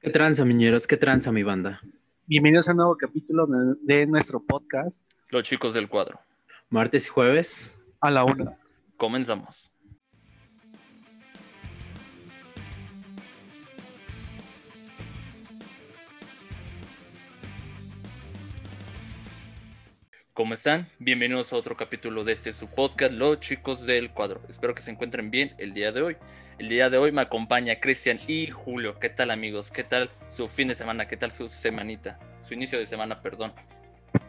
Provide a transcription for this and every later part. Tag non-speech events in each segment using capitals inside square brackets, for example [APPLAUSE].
¿Qué tranza, miñeros? ¿Qué tranza, mi banda? Bienvenidos a un nuevo capítulo de, de nuestro podcast. Los chicos del cuadro. Martes y jueves. A la una. Comenzamos. ¿Cómo están? Bienvenidos a otro capítulo de este su podcast, Los Chicos del Cuadro. Espero que se encuentren bien el día de hoy. El día de hoy me acompaña Cristian y Julio. ¿Qué tal amigos? ¿Qué tal su fin de semana? ¿Qué tal su semanita? Su inicio de semana, perdón.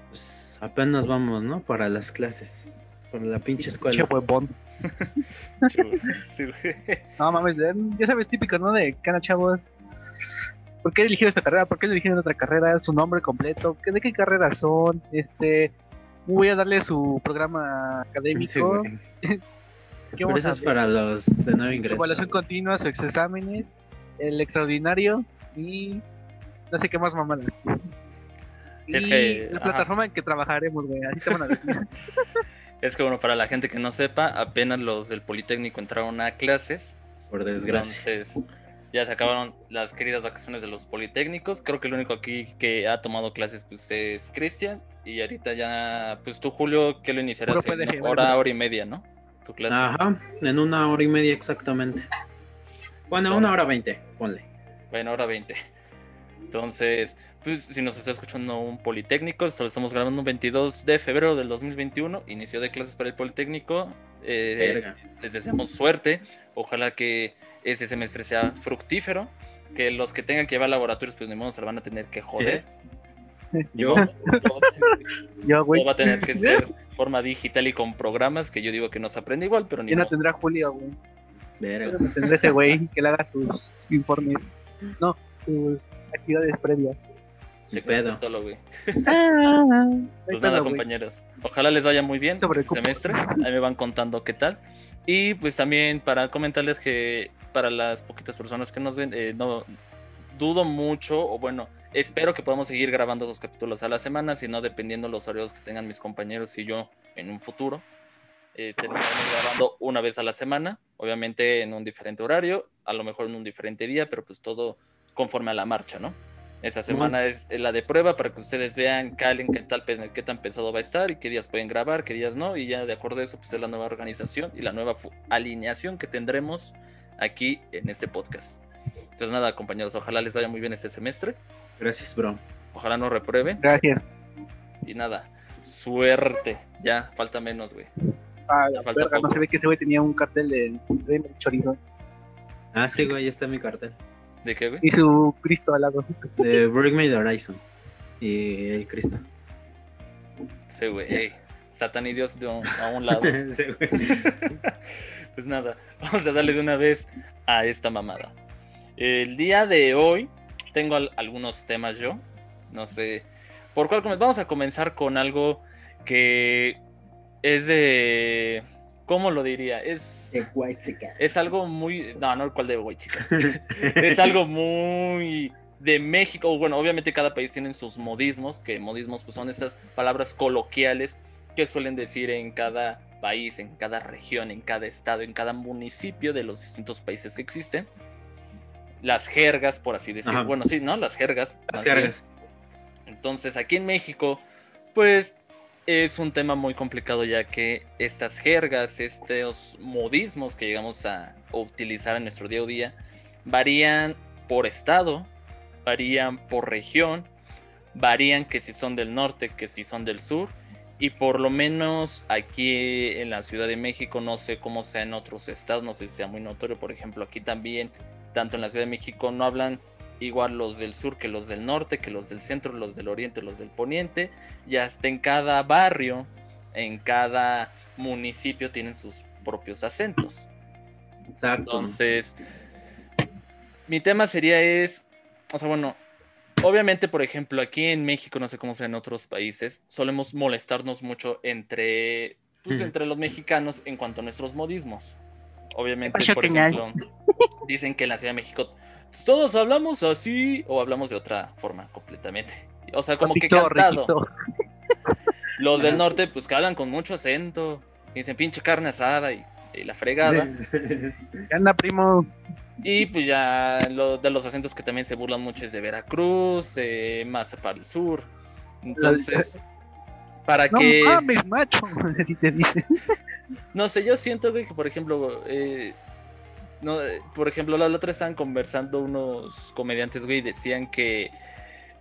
Pues apenas vamos, ¿no? Para las clases. Para la pinche escuela. Che huevón. [LAUGHS] Sí. No mames, ya sabes, típico, ¿no? De cada chavos. ¿Por qué eligieron esta carrera? ¿Por qué eligieron otra carrera? Su nombre completo. ¿Qué- ¿De qué carrera son? Este. Voy a darle su programa Sí, académico. güey. [LAUGHS] ¿Qué Pero vamos eso es para los de nuevo ingreso. Evaluación continua, sus exámenes, el extraordinario y no sé qué más mamada. Es Y que- la ajá. plataforma en que trabajaremos, güey. Así te van a decir. [LAUGHS] Es que bueno, para la gente que no sepa, apenas los del Politécnico entraron a clases. Por desgracia. Entonces, ya se acabaron las queridas vacaciones de los Politécnicos. Creo que el único aquí que ha tomado clases pues es Cristian. Y ahorita ya, pues tú, Julio, que lo iniciarás en hora, hora y media, ¿no? Tu clase. Ajá, en una hora y media exactamente. Bueno, una hora veinte, ponle. Bueno, hora 20. Entonces, pues si nos está escuchando un Politécnico, esto lo estamos grabando un 22 de febrero del 2021, inicio de clases para el Politécnico. Eh, Verga. les deseamos suerte. Ojalá que ese semestre sea fructífero. Que los que tengan que llevar laboratorios, pues ni modo se lo van a tener que joder. Yo, Yo, güey. va a tener que ser forma digital y con programas que yo digo que no se aprende igual, pero ni ¿Quién la modo. tendrá Julio, güey? verga. ¿Quién la tendrá ese güey que le haga sus informes? No, sus actividades previas. Te pedo. solo, güey. Ah, Pues nada, compañeros. Ojalá les vaya muy bien este semestre. Ahí me van contando qué tal. Y pues también para comentarles que para las poquitas personas que nos ven, eh, no dudo mucho, o bueno, espero que podamos seguir grabando esos capítulos a la semana, si no, dependiendo los horarios que tengan mis compañeros y yo en un futuro. Eh, terminaremos grabando una vez a la semana, obviamente en un diferente horario, a lo mejor en un diferente día, pero pues todo conforme a la marcha, ¿no? Esta semana es la de prueba para que ustedes vean, calen qué, tal, qué tan pesado va a estar y qué días pueden grabar, qué días no. Y ya de acuerdo a eso, pues es la nueva organización y la nueva alineación que tendremos aquí en este podcast. Entonces nada, compañeros, ojalá les vaya muy bien este semestre. Gracias, bro. Ojalá no reprueben. Gracias. Y nada, suerte. Ya, falta menos, güey. Ah, Ya falta verga, no se ve que ese güey tenía un cartel de, de chorizo Ah, sí, güey, ahí está mi cartel. ¿De qué, güey? y su Cristo al lado. De Break Me the Horizon. Y el Cristo. Sí, güey. ey, Satán y Dios de un- a un [LAUGHS] lado. Sí, güey. [LAUGHS] pues nada, vamos a darle de una vez a esta mamada. El día de hoy tengo al- algunos temas yo. No sé por cuál comenzar. Vamos a comenzar con algo que es de. ¿Cómo lo diría? Es, es algo muy. No, no, ¿cuál de güey, chicas? [LAUGHS] es algo muy de México. Bueno, obviamente cada país tiene sus modismos, que modismos pues, son esas palabras coloquiales que suelen decir en cada país, en cada región, en cada estado, en cada municipio de los distintos países que existen. Las jergas, por así decirlo. Ajá. Bueno, sí, ¿no? Las jergas. Las bien. cargas. Entonces, aquí en México, pues es un tema muy complicado ya que estas jergas, estos modismos que llegamos a utilizar en nuestro día a día, varían por estado, varían por región, varían que si son del norte, que si son del sur, y por lo menos aquí en la Ciudad de México, no sé cómo sea en otros estados, no sé si sea muy notorio, por ejemplo, aquí también, tanto en la Ciudad de México, no hablan igual los del sur que los del norte, que los del centro, los del oriente, los del poniente, y hasta en cada barrio, en cada municipio tienen sus propios acentos. Exacto. Entonces, mi tema sería es, o sea, bueno, obviamente, por ejemplo, aquí en México, no sé cómo sea en otros países, solemos molestarnos mucho entre, pues, entre los mexicanos en cuanto a nuestros modismos. Obviamente, por ejemplo, dicen que en la Ciudad de México todos hablamos así o hablamos de otra forma completamente. O sea, como que Papito, cantado. rejito. [LAUGHS] Los del norte, pues que hablan con mucho acento. Y dicen pinche carne asada y, y la fregada. ¿Qué [LAUGHS] anda, primo? Y pues ya lo, de los acentos que también se burlan mucho es de Veracruz, eh, más para el sur. Entonces, para No que... mames, macho. [LAUGHS] Así te dice. No sé, yo siento, güey, que por ejemplo, eh, no, eh, por ejemplo, la, la otra estaban conversando unos comediantes, güey, y decían que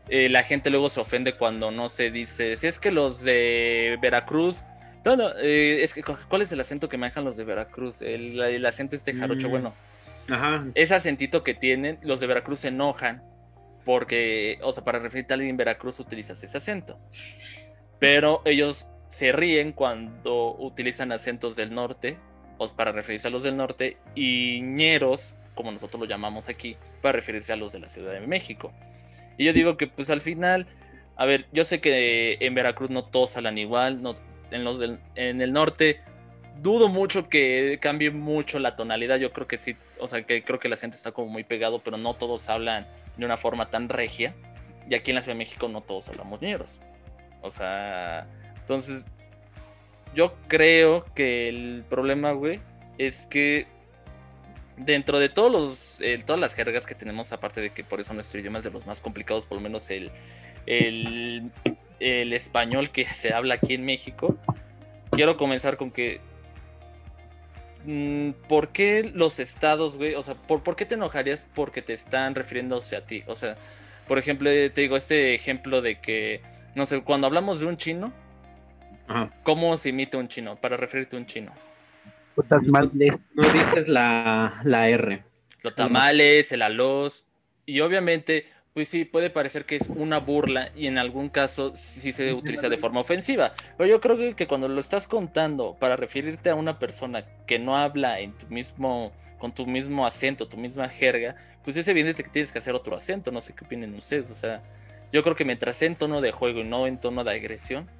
eh, la gente luego se ofende cuando no se dice, si es que los de Veracruz, no, no, eh, es que, ¿cuál es el acento que manejan los de Veracruz? El, el acento este jarocho, Mm. bueno, Ajá. ese acentito que tienen, los de Veracruz se enojan porque, o sea, para referirte a alguien en Veracruz utilizas ese acento. Pero ellos se ríen cuando utilizan acentos del norte, o para referirse a los del norte, y ñeros, como nosotros lo llamamos aquí, para referirse a los de la Ciudad de México. Y yo digo que pues al final, a ver, yo sé que en Veracruz no todos hablan igual, no, en, los del- en el norte dudo mucho que cambie mucho la tonalidad. Yo creo que sí, o sea, que creo que el acento está como muy pegado, pero no todos hablan de una forma tan regia. Y aquí en la Ciudad de México no todos hablamos ñeros. O sea, entonces yo creo que el problema, güey, es que dentro de todos los, todas las jergas que tenemos, aparte de que por eso nuestro idioma es de los más complicados, por lo menos el, el, el español que [LAUGHS] se habla aquí en México, quiero comenzar con que mm, ¿Por qué los estados, güey? O sea, ¿por, ¿por qué te enojarías porque te están refiriéndose a ti? O sea, por ejemplo, te digo este ejemplo de que, no sé, cuando hablamos de un chino, Ajá. ¿cómo se imita un chino? Para referirte a un chino. Putas madres. No dices la, la R. Los tamales, el alos. Y obviamente, pues sí, puede parecer que es una burla y en algún caso sí se utiliza de forma ofensiva. Pero yo creo que, que cuando lo estás contando para referirte a una persona que no habla en tu mismo, con tu mismo acento, tu misma jerga, pues es evidente que tienes que hacer otro acento. No sé qué opinen ustedes. O sea, yo creo que mientras sea en tono de juego y no en tono de agresión.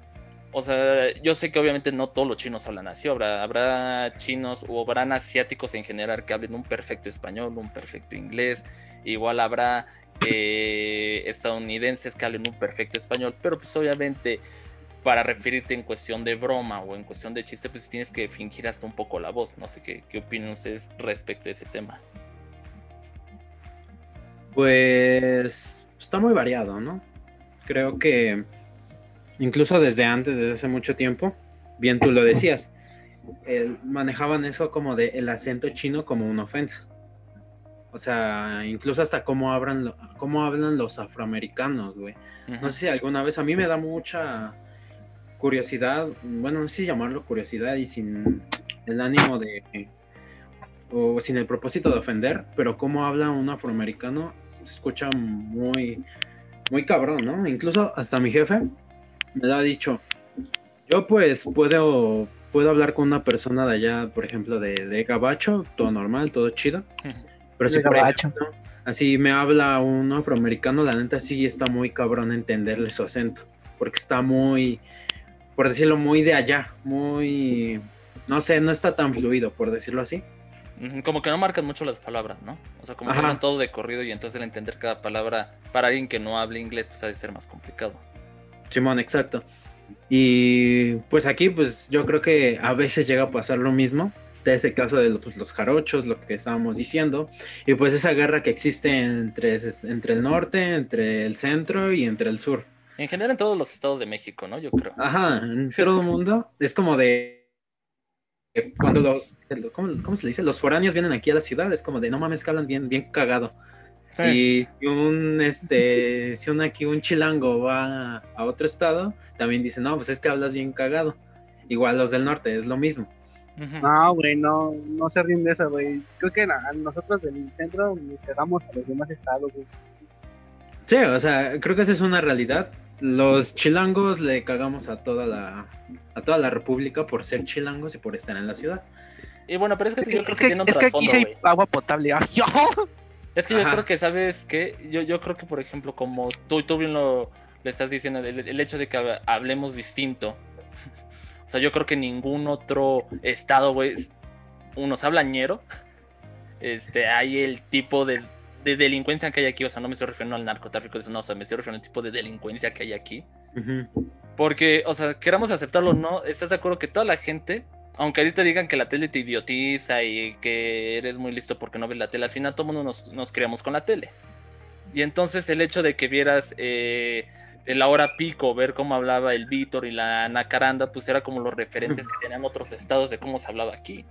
O sea, yo sé que obviamente no todos los chinos hablan así, habrá, chinos o habrán asiáticos en general que hablen un perfecto español, un perfecto inglés, igual habrá eh, estadounidenses que hablen un perfecto español, pero pues obviamente para referirte en cuestión de broma o en cuestión de chiste, pues tienes que fingir hasta un poco la voz. No sé qué, qué opinan ustedes respecto a ese tema. Pues está muy variado, ¿no? Creo que incluso desde antes, desde hace mucho tiempo, bien tú lo decías, eh, manejaban eso como de el acento chino como una ofensa. O sea, incluso hasta cómo hablan, lo- cómo hablan los afroamericanos, güey. No sé si alguna vez a mí me da mucha curiosidad, bueno, no sé si llamarlo curiosidad y sin el ánimo de, o sin el propósito de ofender, pero cómo habla un afroamericano se escucha muy, muy cabrón, ¿no? Incluso hasta mi jefe me lo ha dicho, yo pues puedo, puedo hablar con una persona de allá, por ejemplo, de, de Gabacho, todo normal, todo chido, [LAUGHS] pero si por ejemplo, así me habla un afroamericano, la neta sí está muy cabrón entenderle su acento, porque está muy, por decirlo, muy de allá, muy, no sé, no está tan fluido, por decirlo así. Como que no marcan mucho las palabras, ¿no? O sea, como que todo de corrido y entonces el entender cada palabra para alguien que no hable inglés, pues ha de ser más complicado. Simón, exacto. Y pues aquí, pues yo creo que a veces llega a pasar lo mismo. De ese caso de los, pues, los jarochos, lo que estábamos diciendo. Y pues esa guerra que existe entre, entre el norte, entre el centro y entre el sur. En general en todos los estados de México, ¿no? Yo creo. Ajá, en todo el mundo. Es como de. Cuando los. ¿cómo, cómo se le dice? Los foráneos vienen aquí a la ciudad. Es como de no mames que hablan bien, bien cagado. Y si un este, [LAUGHS] si un aquí un chilango va a otro estado, también dice, no, pues es que hablas bien cagado. Igual los del norte, es lo mismo. No, güey, no, no se ríen de eso, güey. Creo que na- nosotros del centro nos pegamos a los demás estados, güey. Sí, o sea, creo que esa es una realidad. Los chilangos le cagamos a toda la a toda la república por ser chilangos y por estar en la ciudad. Y bueno, pero es que yo creo que, es tiene un es que aquí trasfondo, sí hay güey. agua potable. [LAUGHS] ¡Ay, yo! Es que yo creo que, ¿sabes qué? Yo, yo creo que, por ejemplo, como tú, tú bien lo, lo estás diciendo, el, el hecho de que hab- hablemos distinto. [LAUGHS] O sea, yo creo que ningún otro estado, güey, unos hablañero. Este, hay el tipo de, de delincuencia que hay aquí. O sea, no me estoy refiriendo al narcotráfico, eso no, o sea, me estoy refiriendo al tipo de delincuencia que hay aquí. Porque, o sea, queramos aceptarlo o no, ¿estás de acuerdo que toda la gente, aunque ahorita digan que la tele te idiotiza y que eres muy listo porque no ves la tele, al final todo mundo nos, nos criamos con la tele. Y entonces el hecho de que vieras eh, la hora pico, ver cómo hablaba el Víctor y la Nacaranda, pues era como los referentes que tenían otros estados de cómo se hablaba aquí.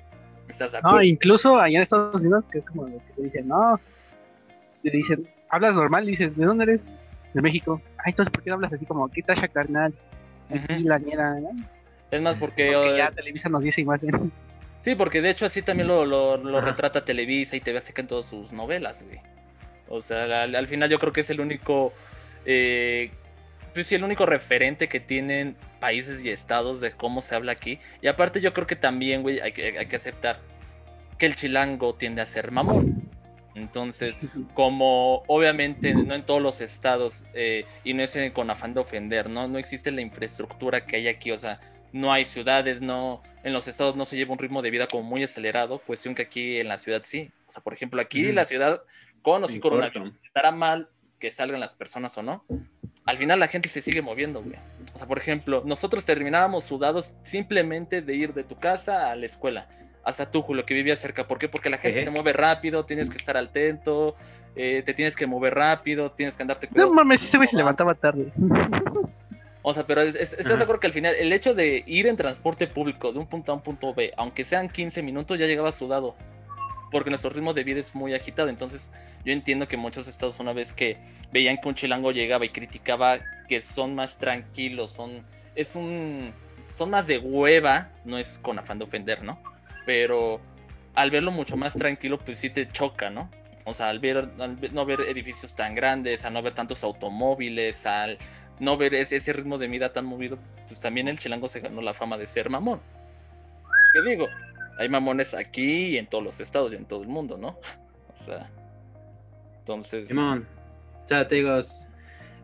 ¿Estás de acuerdo? No, incluso allá en Estados Unidos, que es como lo que te dicen, no, te dicen, hablas normal, dices, ¿de dónde eres? De México. Ay, entonces, ¿por qué no hablas así como, qué tasha carnal? Aquí la niera, ¿no? Es más porque... Porque ya Televisa nos dice imagen. [LAUGHS] Sí, porque de hecho así también lo, lo, retrata Televisa y TV Azteca en todas sus novelas, güey. O sea, al, al final yo creo que es el único, eh, pues sí, el único referente que tienen países y estados de cómo se habla aquí. Y aparte yo creo que también, güey, hay que, hay que aceptar que el chilango tiende a ser mamón. Entonces, como obviamente no en todos los estados, eh, y no es con afán de ofender, ¿no? No existe la infraestructura que hay aquí, o sea, no hay ciudades, no, en los estados no se lleva un ritmo de vida como muy acelerado, cuestión que aquí en la ciudad sí. O sea, por ejemplo, aquí Ujú. la ciudad, con o sin coronavirus, estará mal que salgan las personas o no. Al final la gente se sigue moviendo, güey. O sea, por ejemplo, nosotros terminábamos sudados simplemente de ir de tu casa a la escuela. Hasta tú, Julio, que vivías cerca. ¿Por qué? Porque la gente se mueve rápido, tienes que estar atento, eh, te tienes que mover rápido, tienes que andarte No cuidado. mames, ese güey se levantaba tarde. [LAUGHS] O sea, pero es- es- ¿estás de acuerdo que al final el hecho de ir en transporte público de un punto A un punto B, aunque sean 15 minutos, ya llegaba sudado? Porque nuestro ritmo de vida es muy agitado. Entonces, yo entiendo que muchos estados, una vez que veían que un chilango llegaba y criticaba que son más tranquilos, son. Es un. Son más de hueva, no es con afán de ofender, ¿no? Pero al verlo mucho más tranquilo, pues sí te choca, ¿no? O sea, al ver, al ver- no ver edificios tan grandes, al no ver tantos automóviles, al no ver ese, ese ritmo de vida tan movido, pues también el chilango se ganó la fama de ser mamón. ¿Qué digo? Hay mamones aquí y en todos los estados y en todo el mundo, ¿no? [LAUGHS] O sea, entonces... Simón. O sea, te digo, es-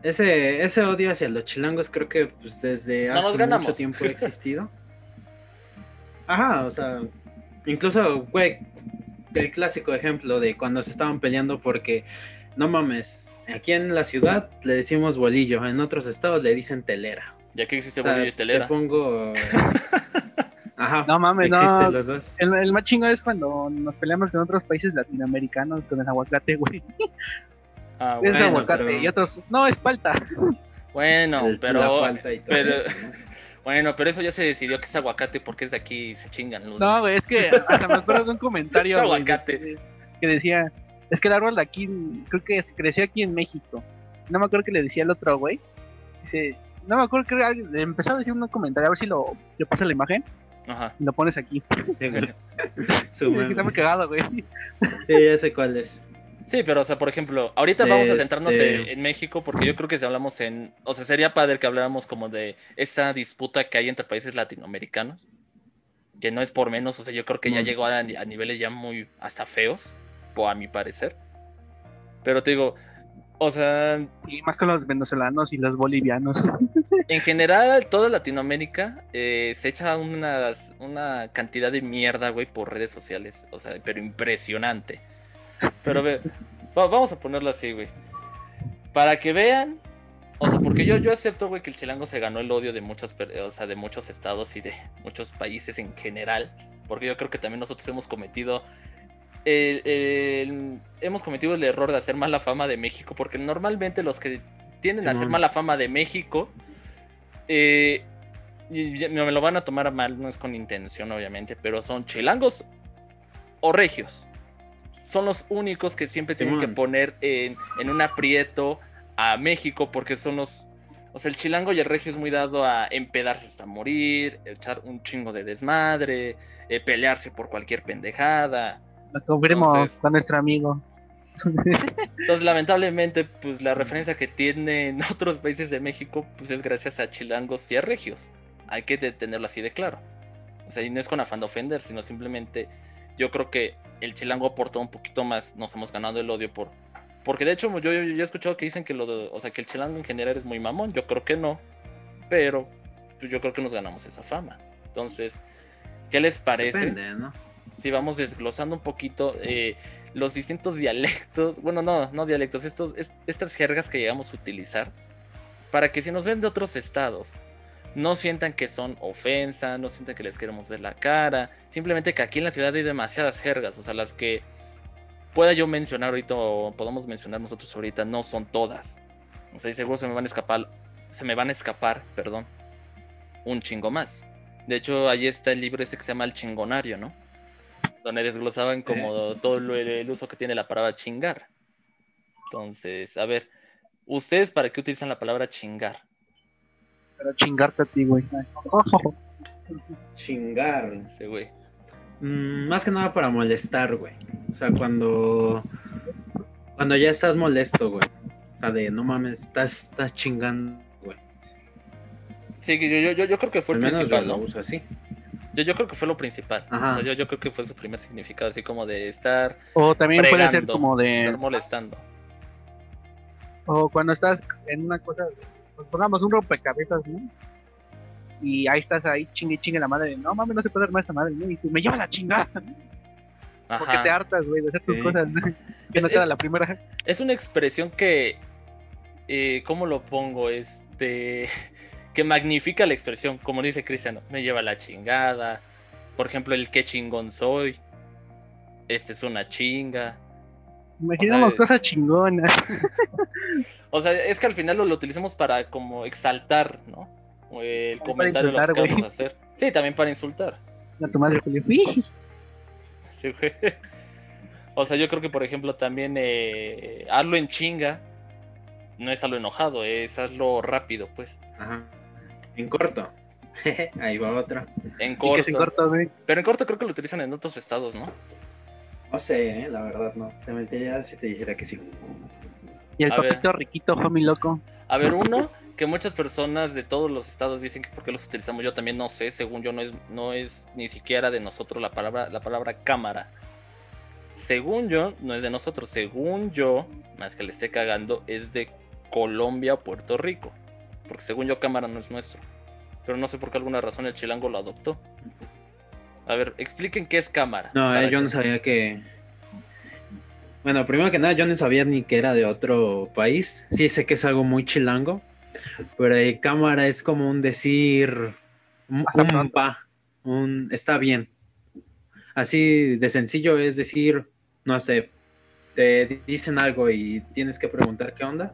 ese, ese odio hacia los chilangos creo que pues, desde No hace mucho tiempo ha [LAUGHS] existido. Ajá, o sea, incluso, güey, el clásico ejemplo de cuando se estaban peleando porque, no mames, aquí en la ciudad le decimos bolillo, en otros estados le dicen telera. Ya que existe O sea, bolillo y telera. Te pongo... [LAUGHS] Ajá, No mames, existen no. los dos. El, el más chingo es cuando nos peleamos con otros países latinoamericanos con el aguacate, güey. [LAUGHS] Ah, es bueno, aguacate pero- y otros. No, es palta. bueno, El- la pero... falta y todo pero- eso, ¿no? [LAUGHS] Bueno, pero eso ya se decidió que es aguacate porque es de aquí y se chingan los... No, güey, es que hasta me acuerdo de un comentario. Es aguacate. que decía: Es que el árbol de aquí, creo que creció aquí en México. No me acuerdo que le decía el otro, güey. Dice: No me acuerdo que alguien- empezó a decir un comentario, a ver si lo. Yo puse la imagen Ajá. y lo pones aquí. Sí, güey. [LAUGHS] Meme. está muy cagado, güey. Sí, ya sé cuál es. Sí, pero o sea, por ejemplo, ahorita vamos a Este- centrarnos en, en México porque yo creo que si hablamos en, o sea, sería padre que habláramos como de esta disputa que hay entre países latinoamericanos, que no es por menos, o sea, yo creo que ya llegó a, a niveles ya muy hasta feos, a mi parecer. Pero te digo, o sea, Y más con los venezolanos y los bolivianos. [LAUGHS] en general, toda Latinoamérica eh, se echa unas, una cantidad de mierda, güey, por redes sociales. O sea, pero impresionante. Pero ve, va- vamos a ponerlo así, güey. Para que vean. O sea, porque yo, yo acepto, güey, que el chilango se ganó el odio de muchos, o sea, de muchos estados y de muchos países en general. Porque yo creo que también nosotros hemos cometido. El- el- hemos cometido el error de hacer mala fama de México. Porque normalmente los que tienden a hacer mala fama de México. eh, me lo van a tomar mal, no es con intención, obviamente. Pero son chilangos o regios. Son los únicos que siempre tienen que poner en, en un aprieto a México porque son los... O sea, el chilango y el regio es muy dado a empedarse hasta morir, echar un chingo de desmadre, eh, pelearse por cualquier pendejada. Confirmo Entonces- con nuestro amigo. Entonces, lamentablemente, pues la referencia que tienen [LAUGHS] otros países de México, pues es gracias a chilangos y a regios. Hay que tenerlo así de claro. O sea, y no es con afán de ofender, sino simplemente yo creo que el chilango aportó un poquito más, nos hemos ganado el odio por... Porque de hecho yo, yo, yo he escuchado que dicen que lo de- o sea, que el chilango en general es muy mamón, yo creo que no, pero pues, yo creo que nos ganamos esa fama. Entonces, ¿qué les parece? Depende, ¿no? Si vamos desglosando un poquito eh, los distintos dialectos, bueno, no, no dialectos, estos, es- estas jergas que llegamos a utilizar, para que si nos ven de otros estados, no sientan que son ofensa, no sientan que les queremos ver la cara, simplemente que aquí en la ciudad hay demasiadas jergas, o sea, las que pueda yo mencionar ahorita o podamos mencionar nosotros ahorita no son todas. O sea, y seguro se me van a escapar, se me van a escapar, perdón, un chingo más. De hecho, ahí está el libro ese que se llama El Chingonario, ¿no? Donde desglosaban como todo lo- el uso que tiene la palabra chingar. Entonces, a ver, ¿ustedes para qué utilizan la palabra chingar? Para chingarte a ti, güey. Chingar. Ese güey. Mm, más que nada para molestar, güey. O sea, cuando. Cuando ya estás molesto, güey. O sea, de no mames, estás, estás chingando, güey. Sí, que yo, yo, yo, creo que fue Al el menos yo principal, lo ¿no? uso así. Yo, yo creo que fue lo principal. Ajá. O sea, yo, yo creo que fue su primer significado, así como de estar O también puede ser como estar de. molestando. O cuando estás en una cosa. Pues pongamos un rompecabezas, ¿no? Y ahí estás ahí chingue y chingue la madre. No mames, no se puede armar esta madre, ¿no? Y tú me lleva la chingada. Porque Ajá. te hartas, güey, de hacer tus Sí. cosas. ¿no? [LAUGHS] Que no Es- queda la primera. Es una expresión que, eh, ¿cómo lo pongo? Este, que magnifica la expresión, como dice Cristiano, me lleva la chingada. Por ejemplo, el qué chingón soy. Este es una chinga. Imaginamos O sea, cosas chingonas. [LAUGHS] O sea, es que al final lo, lo utilizamos para como exaltar, ¿no? El Para comentario lo que insultar, güey. queremos hacer. Sí, también para insultar. A tu madre, Sí, güey. [LAUGHS] O sea, yo creo que, por ejemplo, también eh, hazlo en chinga no es hazlo enojado, es hazlo rápido, pues. Ajá. En corto. [LAUGHS] Ahí va otra. En corto. Pero en corto creo que lo utilizan en otros estados, ¿no? No sé, eh, la verdad no. Te mentiría si te dijera que sí. Y el A ver. papito riquito, homie loco. A ver, uno que muchas personas de todos los estados dicen que porque los utilizamos, yo también no sé, según yo no es, no es ni siquiera de nosotros la palabra, la palabra cámara. Según yo, no es de nosotros, según yo, más que le esté cagando, es de Colombia o Puerto Rico. Porque según yo, cámara no es nuestro. Pero no sé por qué alguna razón el chilango lo adoptó. A ver, expliquen qué es cámara. No, eh, yo que- no sabía que. Bueno, primero que nada, yo no sabía ni que era de otro país. Sí, sé que es algo muy chilango. Pero el cámara es como un decir. Un, Hasta un pronto. va, un está bien. Así de sencillo es decir, no sé, te dicen algo y tienes que preguntar qué onda.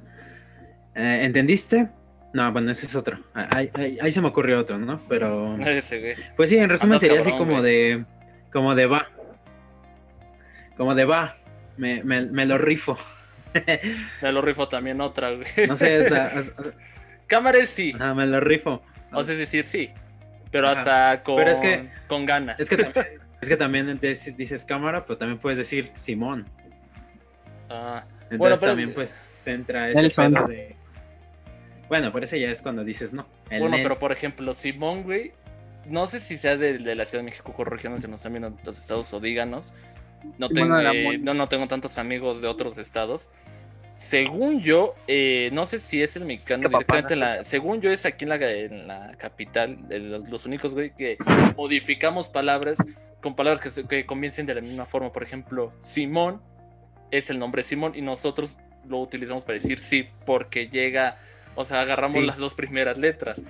Eh, ¿Entendiste? No, bueno, ese es otro. Ahí, ahí- ahí se me ocurrió otro, ¿no? Pero. Ese, güey. Pues sí, en resumen Andas sería así como güey. de. Como de va. Como de va. Me, me- me lo rifo. Me lo rifo también otra, güey. No sé, hasta, [LAUGHS] hasta- Cámara es sí. ajá, me lo rifo. O sea, es decir, sí. Pero Ajá. hasta con, Pero es que- con ganas. Es que también, [LAUGHS] es que también dices cámara, pero también puedes decir Simón. Ah, Entonces Bueno, pero- también pues entra ese pedo de. Bueno, pero ese ya es cuando dices no. El bueno, pero por ejemplo, Simón, güey. No sé si sea de, de la Ciudad de México, corríjanos si nos están viendo otros estados o díganos. No tengo, eh, no, no tengo tantos amigos de otros estados. Según yo, eh, no sé si es el mexicano directamente en papana. la. Según yo, es aquí en la, en la capital, los, los únicos, güey, que modificamos palabras con palabras que, que comiencen de la misma forma. Por ejemplo, Simón es el nombre Simón y nosotros lo utilizamos para decir sí, porque llega. O sea, agarramos Sí. las dos primeras letras.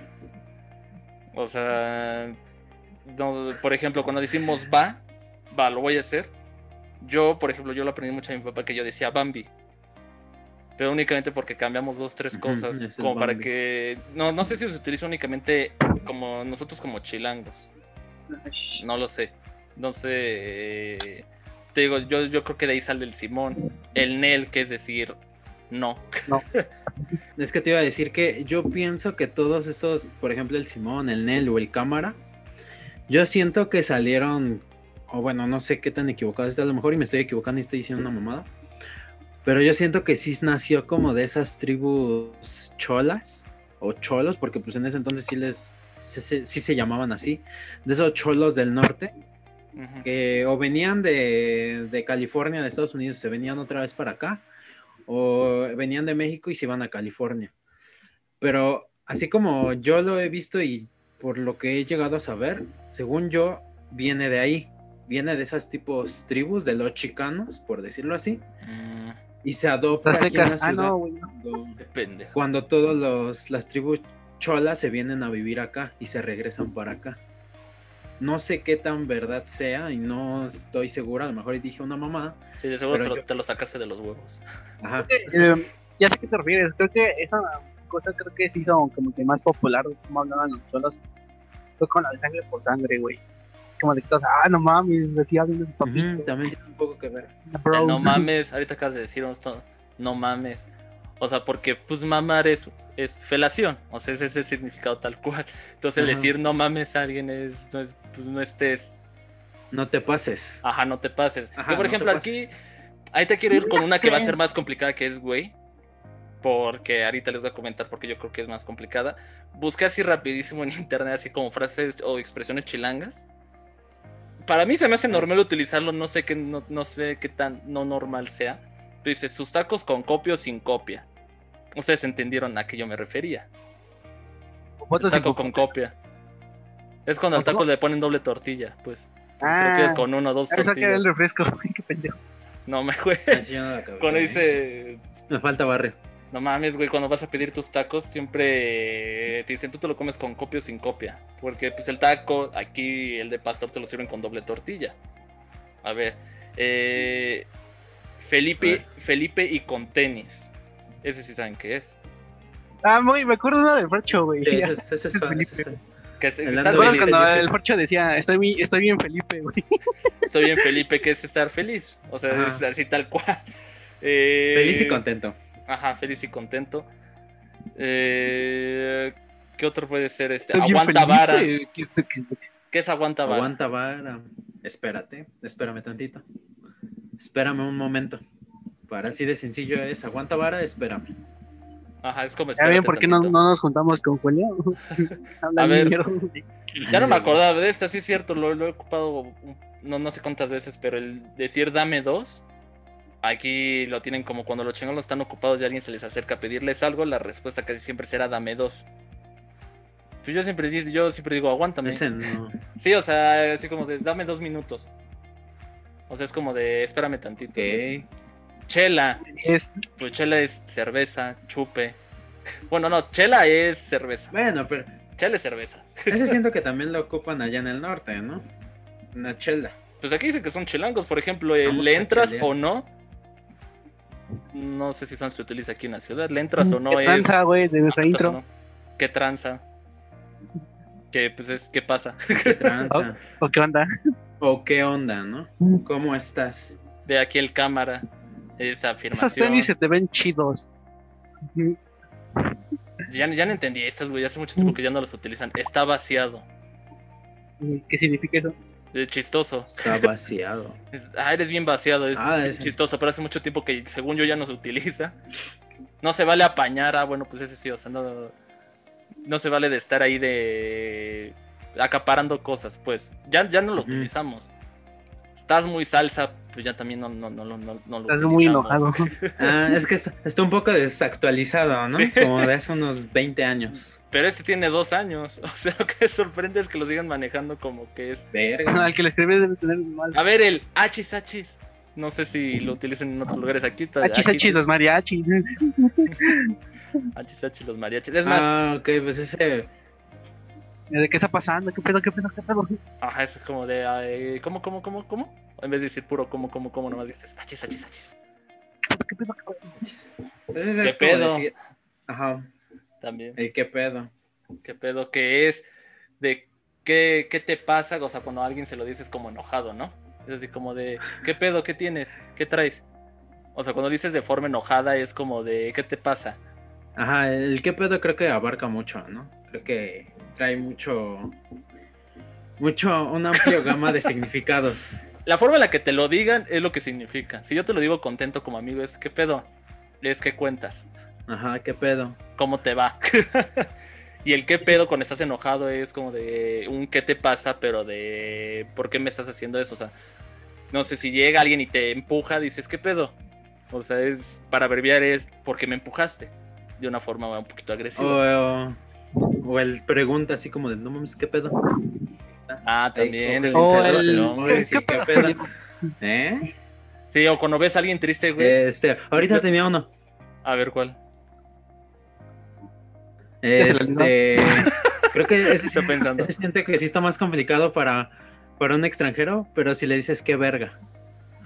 O sea, no, por ejemplo, cuando decimos va, va, lo voy a hacer. Yo, por ejemplo, yo lo aprendí mucho a mi papá que yo decía Bambi. Pero únicamente porque cambiamos dos, tres cosas. como para Bambi. que. No, no sé si se utiliza únicamente como nosotros como chilangos. No lo sé. No sé. Te digo, yo, yo creo que de ahí sale el Simón. El Nel, que es decir, no. [LAUGHS] Es que te iba a decir que yo pienso que todos estos, por ejemplo, el Simón, el Nel o el Cámara, yo siento que salieron, o bueno, no sé qué tan equivocado está a lo mejor y me estoy equivocando y estoy diciendo una mamada, pero yo siento que sí nació como de esas tribus cholas o cholos, porque pues en ese entonces sí les, sí, se- sí se llamaban así, de esos cholos del norte, que o venían de, de California, de Estados Unidos, se venían otra vez para acá, o venían de México y se iban a California. Pero así como yo lo he visto y por lo que he llegado a saber, según yo, viene de ahí, viene de esas tipos tribus, de los chicanos, por decirlo así, Mm, y se adopta aquí en la. Ah, ciudad no, cuando, cuando todos los las tribus cholas se vienen a vivir acá y se regresan para acá. No sé qué tan verdad sea y no estoy segura, a lo mejor dije una mamá. Sí, de seguro lo- yo- te lo sacaste de los huevos. Ajá. Eh, ya sé qué te refieres. Creo que esa cosa creo que se hizo como que más popular, como hablaban los cholos, fue con la de sangre por sangre, güey. Como de que todos, ah, no mames, decía bien de papi. Ujú, también tiene un poco que ver. bro. El no mames, ahorita acabas de decir no mames. O sea, porque pues mamar es, es felación, o sea, ese es el significado tal cual. Entonces Ajá. decir no mames a alguien es, no es, pues no estés, No te pases. ajá, no te pases. Ajá, Yo, por no ejemplo, aquí, ahí te quiero ir con una que va a ser más complicada, que es güey. Porque ahorita les voy a comentar porque yo creo que es más complicada. Busqué así rapidísimo en internet, así como frases o expresiones chilangas. Para mí se me hace normal utilizarlo, no sé qué, no, no sé qué tan no normal sea. Pero dice, sus tacos con copia o sin copia. Ustedes entendieron a qué yo me refería. Taco con copia. Es cuando al taco le ponen doble tortilla, pues. Si Ah, lo quieres con uno o dos Eso que era tortillas. el refresco, [LAUGHS] qué pendejo. No me la acabé, Cuando dice, Me falta barrio. No mames, güey, cuando vas a pedir tus tacos siempre te dicen tú te lo comes con copia o sin copia. Porque pues el taco, aquí el de pastor te lo sirven con doble tortilla. A ver, eh, Felipe, A ver. Felipe y con tenis. Ese sí saben qué es. Ah, muy, me acuerdo de una del Forcho, güey. Sí, ese es- ese es fan, [LAUGHS] Felipe. ese es- Que estás ¿Te ando acuerdas feliz, cuando el Forcho decía, estoy, bien- estoy bien Felipe, güey? [LAUGHS] Soy bien Felipe, que es estar feliz. O sea, Ajá. es así tal cual. Eh, [LAUGHS] Feliz y contento. Ajá, feliz y contento. Eh, ¿Qué otro puede ser este? Estoy Aguanta vara. que- ¿Qué es aguanta vara? Aguanta vara. Espérate, espérame tantito. Espérame un momento. Para así de sencillo es aguanta vara, espérame. Ajá, es como espérate por qué no, no nos juntamos con Julia. [LAUGHS] Habla A ver. Ya no me acordaba de esta, sí es cierto, lo, lo he ocupado no, no sé cuántas veces, pero el decir dame dos, aquí lo tienen como cuando los chingones están ocupados y alguien se les acerca a pedirles algo, la respuesta casi siempre será dame dos. Pues yo siempre, digo- yo siempre digo, aguántame. Ese no. Sí, o sea, así como de dame dos minutos. O sea, es como de espérame tantito. pues. Chela, Es- pues chela es cerveza, chupe. Bueno, no, chela es cerveza. Bueno, pero Chela es cerveza. ese siento [LAUGHS] que también lo ocupan allá en el norte, ¿no? Una chela. Pues aquí dicen que son chilangos, por ejemplo, el Vamos ¿le entras chelear. o no? No sé si son, se utiliza aquí en la ciudad. ¿Le entras o no ¿Qué es? tranza, güey, de nuestra ¿aceptas o intro? no? ¿Qué tranza? ¿Qué, pues es, ¿qué pasa? ¿Qué tranza? [LAUGHS] ¿O qué onda? ¿O qué onda, no? ¿Cómo estás? De aquí el cámara. Esa Esos afirmación. tenis se te ven chidos. Ya, ya no entendí estas, güey. Hace mucho tiempo que ya no los utilizan. Está vaciado. ¿Qué significa eso? Es chistoso. Está vaciado. [LAUGHS] Es- ah, eres bien vaciado. Es Ah, ese. chistoso, pero hace mucho tiempo que según yo ya no se utiliza. No se vale apañar, ah, bueno, pues ese sí, o sea, no, no se vale de estar ahí de acaparando cosas, pues ya, ya no lo utilizamos. Estás muy salsa, pues ya también no, no, no, no, no, lo Estás muy enojado. [LAUGHS] Ah, es que está, está un poco desactualizado, ¿no? Sí. Como de hace unos 20 años. Pero este tiene dos años, [LAUGHS] o sea, lo que sorprende es que lo sigan manejando como que es... Verga. [LAUGHS] Al que le escribí debe tener mal. A ver, el achis achis. No sé si lo utilicen en otros lugares aquí. está- Achis, aquí achis, sí. los mariachis. Achis achis, los mariachis. Es más, Ah, ok, pues ese. ¿De qué está pasando? ¿Qué pedo, qué pedo, qué pedo? Ajá, eso es como de. ay, ¿Cómo, cómo, cómo, cómo? En vez de decir puro cómo, cómo, cómo, nomás dices achis, achis, achis. ¿Qué pedo, qué pedo? pues ese ¿Qué es como pedo? decir- Ajá, También. el qué pedo. ¿Qué pedo? Que es de qué, qué te pasa, o sea, cuando a alguien se lo dices como enojado, ¿no? Es así como de, ¿qué pedo? ¿Qué tienes? ¿Qué traes? O sea, cuando dices de forma enojada es como de, ¿qué te pasa? Ajá, el qué pedo creo que abarca mucho, ¿no? Creo que trae mucho. Mucho, una amplia gama de significados. [LAUGHS] La forma en la que te lo digan es lo que significa. Si yo te lo digo contento como amigo, es ¿qué pedo? Es ¿qué cuentas? Ajá, qué pedo. ¿Cómo te va? [LAUGHS] y el qué pedo cuando estás enojado es como de un qué te pasa, pero de ¿por qué me estás haciendo eso? O sea, no sé, si llega alguien y te empuja, dices ¿qué pedo? O sea, es para abreviar es porque me empujaste. De una forma un poquito agresiva. o, o el pregunta así como de, no mames, qué pedo. ah, también. Ahí, el ojo, O dice, el- "No, el... hombre". sí, qué pedo. ¿Eh? Sí, o cuando ves a alguien triste, güey. Este, ahorita tenía uno. A ver cuál. Este, [LAUGHS] creo que ese, pensando. ese siente que sí está más complicado para, para un extranjero, pero si le dices qué verga.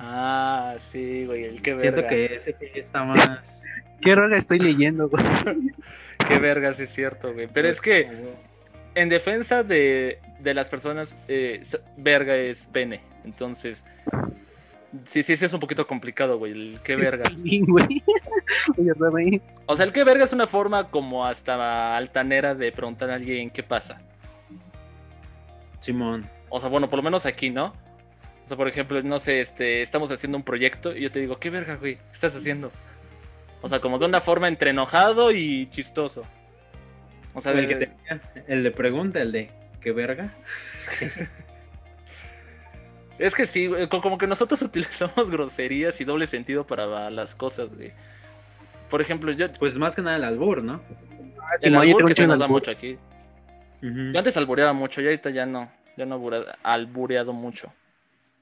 Ah, sí, güey, el qué verga. Siento que ese sí está más. [LAUGHS] ¿Qué roga estoy leyendo, güey? [LAUGHS] Qué verga, sí es cierto, güey. Pero es que en defensa de, de las personas, eh, verga es pene. Entonces, sí, sí, sí es un poquito complicado, güey, el qué verga. [LAUGHS] O sea, el qué verga es una forma como hasta altanera de preguntar a alguien qué pasa. Simón. O sea, bueno, por lo menos aquí, ¿no? O sea, por ejemplo, no sé, este, estamos haciendo un proyecto y yo te digo, ¿qué verga, güey? ¿Qué estás haciendo? O sea, como de una forma entre enojado y chistoso. O sea, el de- que te el de pregunta, el de qué verga. [LAUGHS] es que sí, como que nosotros [LAUGHS] utilizamos groserías y doble sentido para las cosas, güey. Por ejemplo, yo... Pues más que nada el albur, ¿no? Ah, sí, El no, yo albur que se nos da albur. mucho aquí. Yo antes albureaba mucho, y ahorita ya no. Ya no albure- albureado mucho.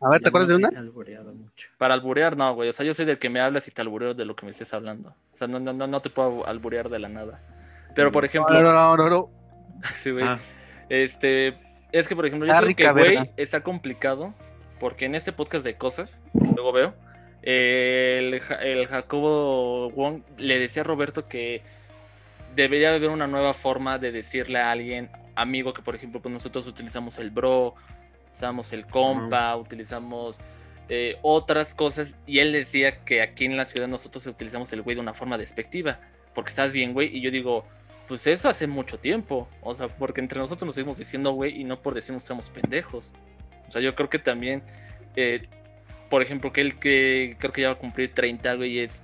A ver, ¿te acuerdas no de una? he albureado mucho. Para alburear, no, güey. O sea, yo soy del que me hablas y te albureo de lo que me estés hablando. O sea, no, no, no, no te puedo alburear de la nada. Pero, por ejemplo, No, no, no, no. [LAUGHS] sí, güey. Ah, Este, es que por ejemplo, yo creo que güey está complicado porque en este podcast de cosas, luego veo, el, el Jacobo Wong le decía a Roberto que debería haber una nueva forma de decirle a alguien amigo que por ejemplo pues nosotros utilizamos el bro, usamos el compa, utilizamos eh, otras cosas y él decía que aquí en la ciudad nosotros utilizamos el güey de una forma despectiva porque estás bien güey y yo digo pues eso hace mucho tiempo. O sea, porque entre nosotros nos seguimos diciendo, güey, y no por decirnos que somos pendejos. O sea, yo creo que también, eh, por ejemplo, que él que creo que ya va a cumplir 30, güey, es,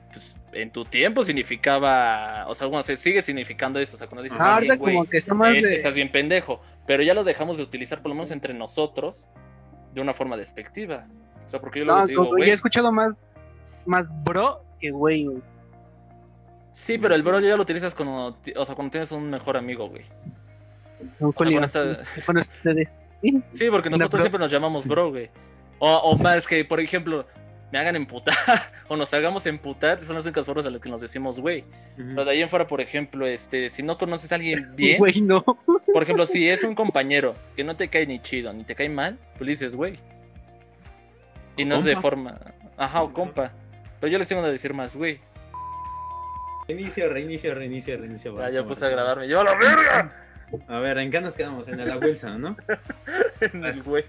en tu tiempo significaba, o sea, bueno, se sigue significando eso. O sea, cuando dices, Ah, alguien, como que está más es- de... estás bien pendejo. Pero ya lo dejamos de utilizar, por lo menos entre nosotros, de una forma despectiva. O sea, porque yo No, te digo, como- yo he escuchado más, más bro que güey, güey. Sí, pero el bro ya lo utilizas cuando, o sea, cuando tienes un mejor amigo, güey. Con, con con- esta- con ustedes. Sí, porque nosotros siempre nos llamamos bro, güey. O, o más que, por ejemplo, me hagan emputar [LAUGHS] o nos hagamos emputar, son las únicas formas en las que nos decimos güey. ujú. Pero de ahí en fuera, por ejemplo, este, si no conoces a alguien [LAUGHS] bien, Güey, no. [LAUGHS] por ejemplo, si es un compañero que no te cae ni chido ni te cae mal, tú le dices güey. Y no es de compa. forma, ajá, o compa. Pero yo les tengo que decir más güey. Reinicio, reinicio, reinicio, reinicio. Ya, ya puse a grabarme. ¡Yo a la verga! A ver, ¿en qué nos quedamos? En el Wilson, ¿no? En el güey.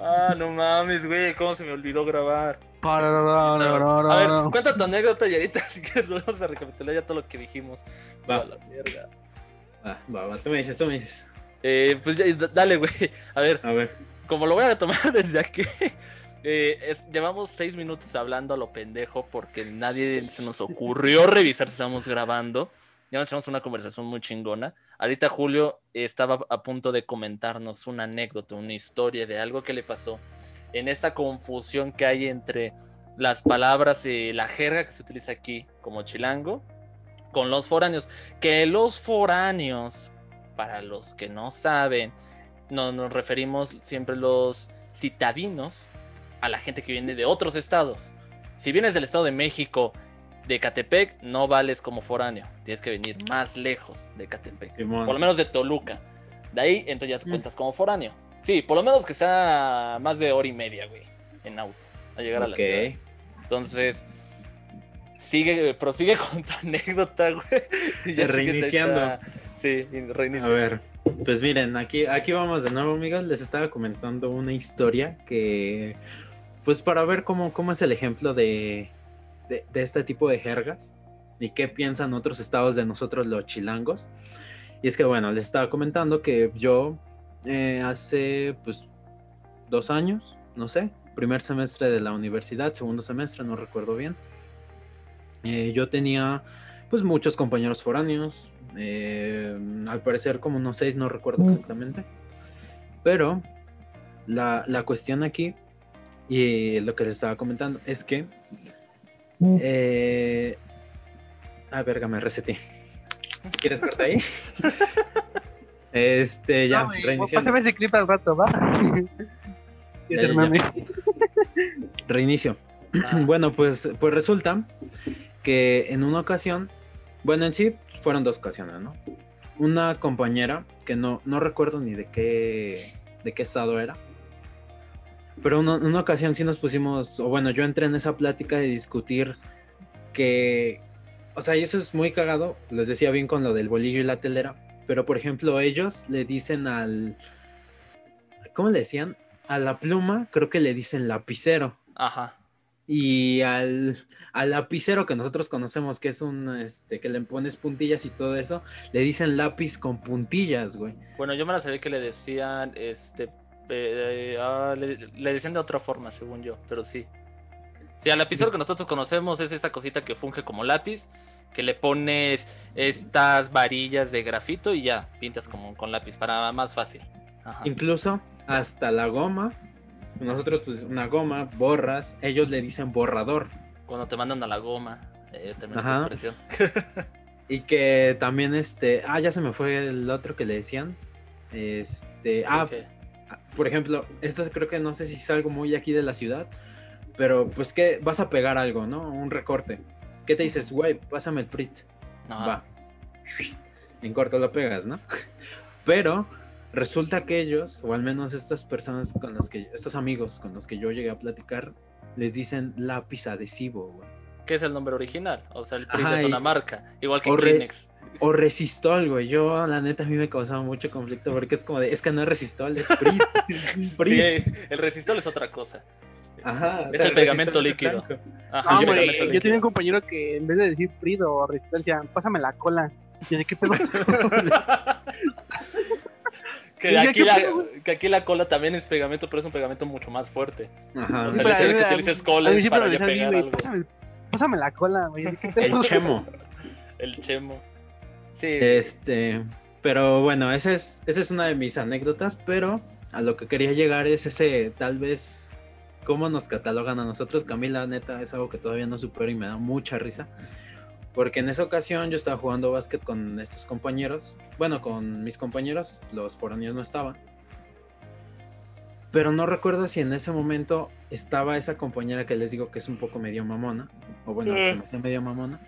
Ah, no mames, güey, cómo se me olvidó grabar. No, no, no, no, no, no, A ver, cuenta tu anécdota y ahorita [LAUGHS] si quieres volvemos a recapitular ya todo lo que dijimos. Va. A la verga. Va, va, va. Tú me dices, tú me dices. Eh, pues ya, dale, güey. [LAUGHS] A ver, A ver. como lo voy a tomar [LAUGHS] desde aquí, eh, es- llevamos seis minutos hablando a lo pendejo porque nadie se nos ocurrió revisar si estábamos grabando. Ya nos echamos una conversación muy chingona. Ahorita Julio estaba a punto de comentarnos una anécdota, una historia de algo que le pasó en esta confusión que hay entre las palabras y la jerga que se utiliza aquí como chilango con los foráneos. Que los foráneos, para los que no saben, no, nos referimos siempre los citadinos a la gente que viene de otros estados. Si vienes del estado de México, de Catepec, no vales como foráneo. Tienes que venir más lejos de Catepec. Simón. Por lo menos de Toluca. De ahí, entonces ya te Mm. cuentas como foráneo. Sí, por lo menos que sea más de hora y media, güey, en auto, a llegar a la Ok. ciudad. Entonces, sigue, prosigue [LAUGHS] con tu anécdota, güey. Y [LAUGHS] ya Reiniciando. está- Sí, y A ver, pues miren, aquí, aquí vamos de nuevo, amigos. Les estaba comentando una historia que, pues para ver cómo, cómo es el ejemplo de, de, de este tipo de jergas y qué piensan otros estados de nosotros los chilangos. Y es que, bueno, les estaba comentando que yo eh, hace, pues, dos años, no sé, primer semestre de la universidad, segundo semestre, no recuerdo bien. eh, yo tenía, pues, muchos compañeros foráneos, eh, al parecer como unos seis, no recuerdo exactamente. Pero la, la cuestión aquí, y lo que les estaba comentando, es que... Eh, ah, verga, me reseté. ¿Quieres cortar ahí? este, ya, No, güey, reiniciando. Pásame ese clip al rato, va. [LAUGHS] Ya. Reinicio. Ah, Bueno, pues, pues resulta que en una ocasión Bueno, en sí fueron dos ocasiones, ¿no? Una compañera que no, no recuerdo ni de qué, de qué estado era. Pero una, una ocasión sí nos pusimos, o bueno, yo entré en esa plática de discutir que, o sea, y eso es muy cagado, les decía bien con lo del bolillo y la telera, pero por ejemplo ellos le dicen al, ¿cómo le decían? A la pluma creo que le dicen lapicero. Ajá. Y al, al lapicero que nosotros conocemos, que es un, este, que le pones puntillas y todo eso, le dicen lápiz con puntillas, güey. Bueno, yo me la sabía que le decían, este, eh, ah, le, le decían de otra forma, según yo, pero sí. Sí, al lapicero que nosotros conocemos es esta cosita que funge como lápiz, que le pones estas varillas de grafito y ya pintas como con lápiz para más fácil. Ajá. Incluso hasta la goma, nosotros pues una goma, borras, ellos le dicen borrador. Cuando te mandan a la goma, eh, Ajá. [LAUGHS] Y que también este, ah, ya se me fue el otro que le decían. Este, ah. Por ejemplo, esto es- creo que no sé si es algo muy aquí de la ciudad, pero pues que vas a pegar algo, ¿no? Un recorte. ¿Qué te dices, güey? Pásame el prit. Ajá. Va. En corto lo pegas, ¿no? [LAUGHS] Pero resulta que ellos, o al menos estas personas con las que, estos amigos con los que yo llegué a platicar, les dicen lápiz adhesivo, güey. ¿Qué es el nombre original? O sea, el PRIT Ajá, es y- una marca, igual que Kleenex. O resistol, güey. Yo, la neta, a mí me causaba mucho conflicto porque es como de, es que no es resistol, es prit. Prit. [LAUGHS] Sí, el resistol es otra cosa. Ajá. o Es sea, el pegamento resistol es líquido. Ajá, No, el hombre, pegamento yo líquido. tenía un compañero que en vez de decir frido o resistencia, pásame la cola. Y de qué pedo. [LAUGHS] que, aquí ¿qué la, que aquí la cola también es pegamento, pero es un pegamento mucho más fuerte. Ajá. O sea, pero el hecho de a que utilices cola es para ya pegar algo. Pásame, pásame la cola, güey. [LAUGHS] El chemo. El chemo. Sí, Este, pero bueno, esa es, esa es una de mis anécdotas, pero a lo que quería llegar es ese, tal vez, cómo nos catalogan a nosotros. Camila, neta, es algo que todavía no supero y me da mucha risa. Porque en esa ocasión yo estaba jugando básquet con estos compañeros, bueno, con mis compañeros, los foráneos no estaban. Pero no recuerdo si en ese momento estaba esa compañera que les digo que es un poco medio mamona, o bueno, se me hacía medio mamona.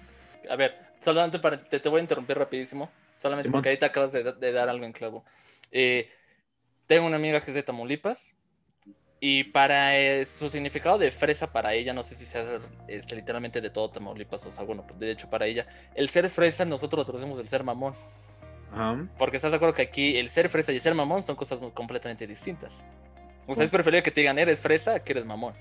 a ver, solamente para, te, te voy a interrumpir rapidísimo, solamente Simón. porque ahorita acabas de, de dar algo en clavo. Eh, tengo una amiga que es de Tamaulipas y para eh, su significado de fresa para ella, no sé si sea este, literalmente de todo Tamaulipas, o sea, bueno, pues, de hecho para ella, el ser fresa nosotros lo traducimos el ser mamón, Ajá. porque estás de acuerdo que aquí el ser fresa y el ser mamón son cosas completamente distintas. O sea, es preferible que te digan eres fresa que eres mamón.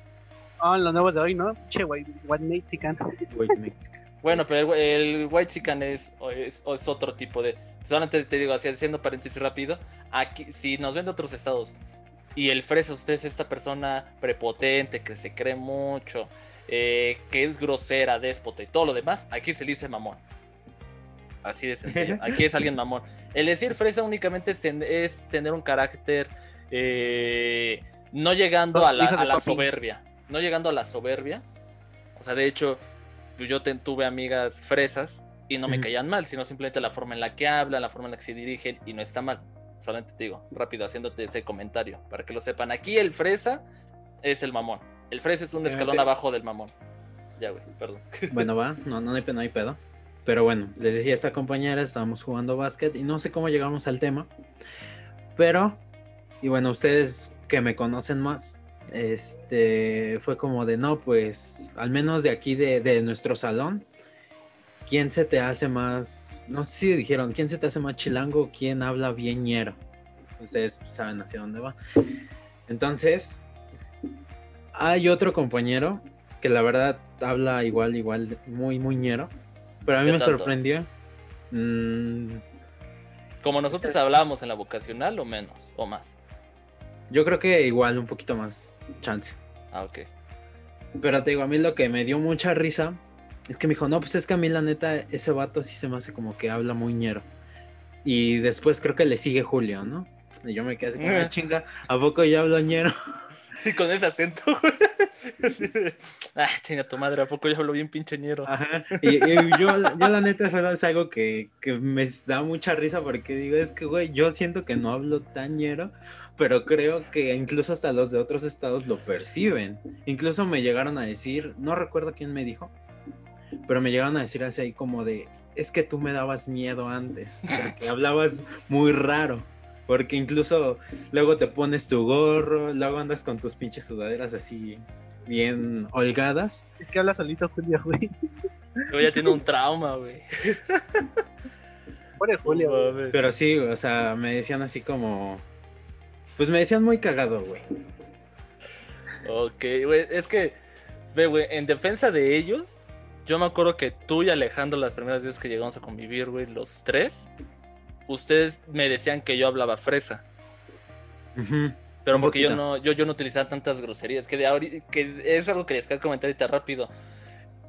Ah, lo nuevo de hoy, ¿no? Che, güey, white mexican. Wait, Mexican. Bueno, pero el, el white chicken es, es, otro tipo de. Solamente te digo, así haciendo paréntesis rápido. Aquí, si nos ven de otros estados y el fresa, usted es esta persona prepotente que se cree mucho, eh, que es grosera, déspota y todo lo demás, aquí se le dice mamón. Así de sencillo. [LAUGHS] Aquí es alguien mamón. El decir fresa únicamente es, ten- es tener un carácter eh, no llegando a la, a soberbia. No llegando a la soberbia. O sea, de hecho, pues yo tuve amigas fresas y no me Ujú. caían mal, sino simplemente la forma en la que hablan, la forma en la que se dirigen y no está mal. Solamente te digo, rápido, haciéndote ese comentario para que lo sepan. Aquí el fresa es el mamón. El fresa es un escalón abajo del mamón. Ya, güey, perdón. [LAUGHS] Bueno, va, no, no, hay, no hay pedo. Pero bueno, les decía a esta compañera, estábamos jugando básquet y no sé cómo llegamos al tema. Pero, y bueno, ustedes que me conocen más, este, fue como de, no, pues, al menos de aquí de, de nuestro salón, ¿quién se te hace más, no sé si dijeron, ¿quién se te hace más chilango? ¿Quién habla bien ñero? Ustedes saben hacia dónde va. Entonces, hay otro compañero que la verdad habla igual, igual, muy, muy ñero. Pero a mí ¿Qué me tanto? sorprendió. Mm, Como nosotros Este- hablábamos en la vocacional o menos, o más. Yo creo que igual un poquito más chance. Ah, ok. Pero te digo, a mí lo que me dio mucha risa es que me dijo, no, pues es que a mí la neta, ese vato sí se me hace como que habla muy ñero. Y después creo que le sigue Julio, ¿no? Y yo me quedé así como, "Ah, chinga, ¿a poco yo hablo ñero? [LAUGHS] Y con ese acento, [LAUGHS] güey. Ah, chinga tu madre, ¿a poco yo hablo bien pinche ñero? Ajá. Y, y yo, yo la neta es algo que, que me da mucha risa porque digo, es que, güey, yo siento que no hablo tan ñero, pero creo que incluso hasta los de otros estados lo perciben. Incluso me llegaron a decir, no recuerdo quién me dijo, pero me llegaron a decir así como de, es que tú me dabas miedo antes, porque hablabas muy raro. Porque incluso luego te pones tu gorro, luego andas con tus pinches sudaderas así bien holgadas. Es que habla solito Julio, güey. Yo ya tiene un trauma, güey. Pobre Julio, güey. Pero sí, o sea, me decían así como... Pues me decían muy cagado, güey. Ok, güey, es que, ve, güey, en defensa de ellos, yo me acuerdo que tú y Alejandro, las primeras veces que llegamos a convivir, güey, los tres, ustedes me decían que yo hablaba fresa. Pero Un porque yo no, yo, yo no utilizaba tantas groserías, que, de ahori- que es algo que les quería comentar ahorita rápido.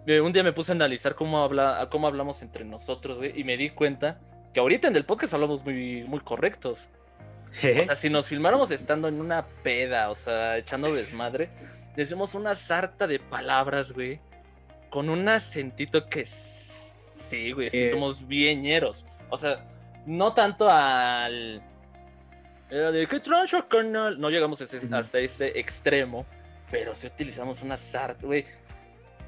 Un día me puse a analizar cómo, habla, cómo hablamos entre nosotros, güey, y me di cuenta que ahorita en el podcast hablamos muy, muy correctos. O sea, si nos filmáramos estando en una peda, o sea, echando desmadre, decimos una sarta de palabras, güey, con un acentito que sí, güey, sí Eh. somos bieñeros. O sea, no tanto al eh, de qué trancha, canal. No llegamos a ese- hasta ese extremo, pero sí utilizamos una sarta, güey.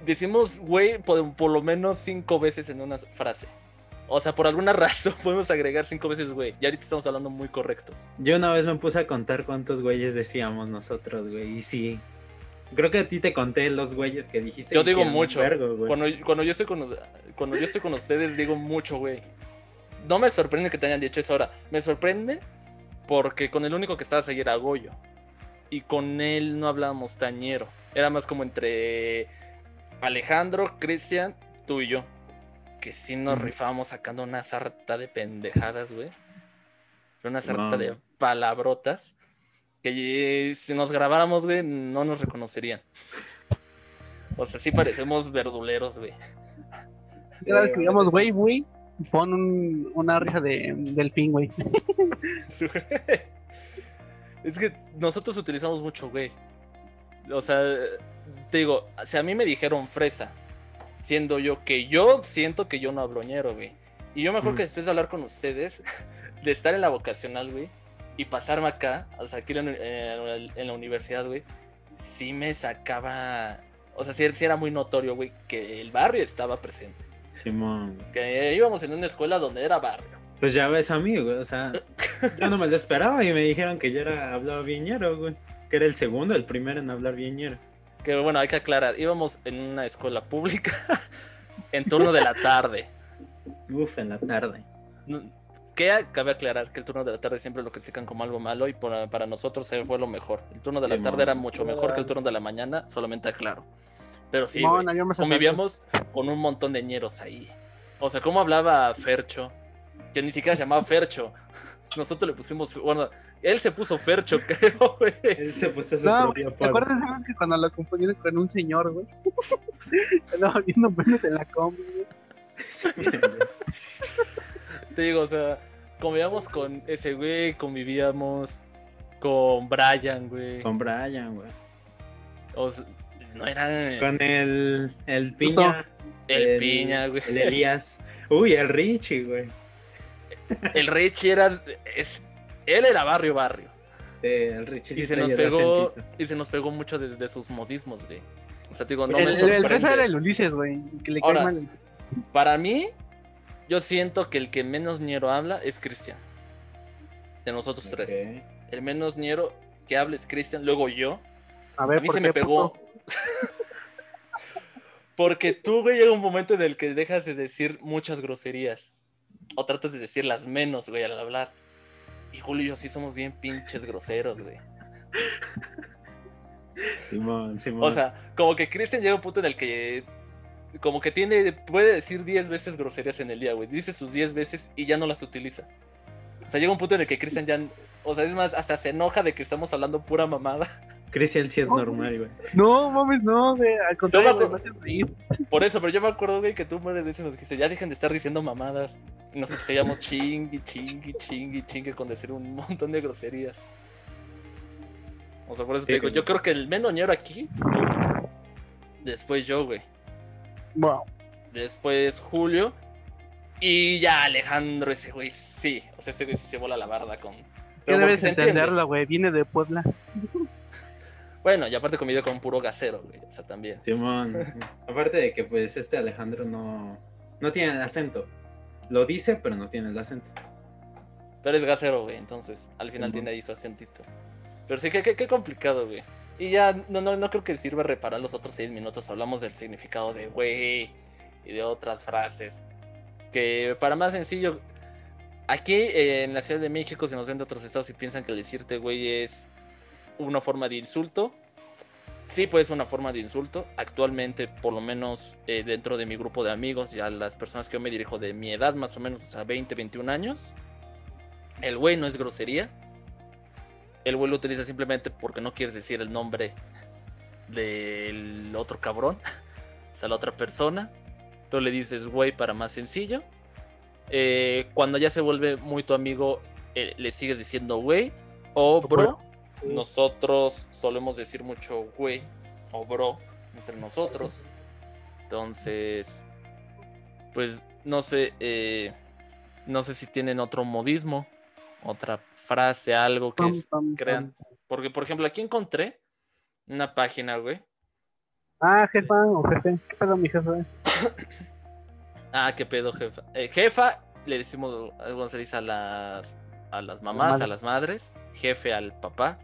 Decimos, güey, por, por lo menos cinco veces en una frase. O sea, por alguna [LAUGHS] razón podemos agregar cinco veces, güey. Y ahorita estamos hablando muy correctos. Yo una vez me puse a contar cuántos güeyes decíamos nosotros, güey. Y sí. Creo que a ti te conté los güeyes que dijiste. Yo y digo mucho. vergo, güey. Cuando, cuando yo estoy con, cuando yo estoy con ustedes, digo mucho, güey. No me sorprende que te hayan dicho eso ahora. Me sorprende porque con el único que estabas ahí era Goyo. Y con él no hablábamos tañero. Era más como entre Alejandro, Cristian, tú y yo. Que sí nos rifábamos sacando una sarta de pendejadas, güey. Una sarta No. de palabrotas. Que eh, si nos grabáramos, güey, no nos reconocerían. O sea, sí parecemos verduleros, güey. Cada vez que digamos, güey, güey, pon un- una risa de delfín, [LAUGHS] güey. Es que nosotros utilizamos mucho, güey. O sea, te digo, si a mí me dijeron fresa, siendo yo que yo siento que yo no hablo ñero, güey. Y yo me acuerdo Mm. que después de hablar con ustedes, [LAUGHS] de estar en la vocacional, güey, y pasarme acá, o sea, aquí en, en- en la universidad, güey, sí me sacaba. O sea, sí, sí era muy notorio, güey, que el barrio estaba presente. Simón. Que íbamos en una escuela donde era barrio. Pues ya ves a mí, güey. O sea, yo no me lo esperaba y me dijeron que yo era hablaba viñero, güey. Que era el segundo, el primero en hablar viñero. Que bueno, hay que aclarar, íbamos en una escuela pública [LAUGHS] en turno de la tarde. Uf, en la tarde. Que cabe aclarar que el turno de la tarde siempre lo critican como algo malo y por- para nosotros fue lo mejor. El turno de la tarde era mucho mejor que el turno de la mañana, solamente aclaro. Pero sí, convivíamos con un montón de ñeros ahí. O sea, ¿cómo hablaba Fercho? Que ni siquiera se llamaba Fercho. Nosotros le pusimos, bueno, él se puso Fercho, [LAUGHS] creo, güey. Él se puso su No, propio ¿te acuerdas que cuando lo confundieron con un señor, güey? [LAUGHS] Andaba viendo penes en la combi, güey. Te digo, o sea, convivíamos con ese güey, convivíamos con Brian, güey. Con Brian, güey. O sea, no eran Con el, el piña. el piña, güey. El Elías. Uy, el Richie, güey. El Richie era. Es, él era barrio, barrio. Sí, el Richie. Y se nos pegó. acentito. Y se nos pegó mucho de, de sus modismos, güey. O sea, te digo, no el, me el, el sorprende. era el Ulises, güey. Que le cae Ahora, mal. Para mí, yo siento que el que menos ñero habla es Cristian. De nosotros tres. El menos ñero que habla es Cristian, luego yo. A ver, A mí ¿por se qué, me pegó. [LAUGHS] Porque tú, güey, llega un momento en el que dejas de decir muchas groserías. O tratas de decir las menos, güey, al hablar. Y Julio y yo sí somos bien pinches groseros, güey. Simón, Simón. O sea, como que Cristian llega a un punto en el que. Como que tiene. Puede decir 10 veces groserías en el día, güey. Dice sus 10 veces y ya no las utiliza. O sea, llega un punto en el que Cristian ya. O sea, es más, hasta se enoja de que estamos hablando pura mamada. Cristian sí es normal, güey. No, mames, no, güey. Al contrario, me acuerdo- me hace reír. Por eso, pero yo me acuerdo, güey, que tú mueres de eso y nos dijiste, ya dejen de estar diciendo mamadas. Y nos seguíamos chingui, chingui, chingui, chingui con decir un montón de groserías. O sea, por eso te digo, güey. yo creo que el menos ñero aquí. Después yo, güey. Wow. Después Julio. Y ya Alejandro, ese güey, sí. O sea, ese güey sí se bola la barda con. Ya Pero debes entenderlo, güey. Viene de Puebla. Bueno, y aparte convivió con puro gasero, güey. O sea, también. Simón. [LAUGHS] Aparte de que, pues, este Alejandro no. No tiene el acento. Lo dice, pero no tiene el acento. Pero es gasero, güey, entonces al final tiene ahí su acentito. Pero sí, que qué, qué complicado, güey. Y ya no, no, no creo que sirva reparar los otros seis minutos. Hablamos del significado de güey y de otras frases. Que para más sencillo, aquí eh, en la Ciudad de México, si nos ven de otros estados y piensan que decirte güey es una forma de insulto, sí puede ser una forma de insulto. Actualmente, por lo menos eh, dentro de mi grupo de amigos, ya las personas que yo me dirijo de mi edad, más o menos, o sea, 20, 21 años, el güey no es grosería. El güey lo utiliza simplemente porque no quieres decir el nombre del otro cabrón, [LAUGHS] o sea, la otra persona. Tú le dices güey para más sencillo. Eh, cuando ya se vuelve muy tu amigo, eh, le sigues diciendo güey o bro. Nosotros solemos decir mucho güey o bro entre nosotros. Entonces, pues no sé, eh, no sé si tienen otro modismo, otra frase, algo que es- crean. Porque, por ejemplo, aquí encontré una página, güey. Ah, jefa o jefe. ¿Qué pedo, mi jefe? [COUGHS] Ah, qué pedo, jefa. Eh, jefa, le decimos, ¿cómo se dice a las, a las mamás, a las madres? Jefe al papá.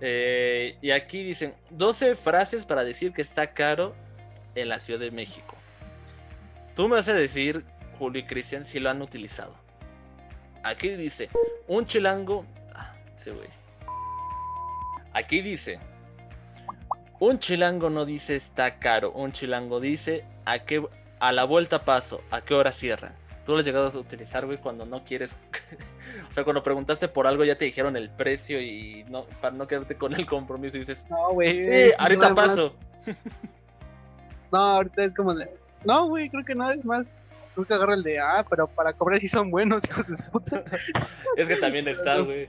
Eh, y aquí dicen 12 frases para decir que está caro en la Ciudad de México. Tú me vas a decir, Julio y Cristian, si lo han utilizado. Aquí dice, un chilango. Ah. Aquí dice, un chilango no dice está caro, un chilango dice a qué a la vuelta paso, a qué hora cierran. Tú lo has llegado a utilizar, güey, cuando no quieres. [LAUGHS] o sea, cuando preguntaste por algo ya te dijeron el precio y no para no quedarte con el compromiso y dices, No, güey. sí, ahorita más- paso. No, ahorita es como de. No, güey, creo que no, es más. Creo que agarra el de. Ah, pero para cobrar sí son buenos, [LAUGHS] hijos de puta. [LAUGHS] Es que también está, güey.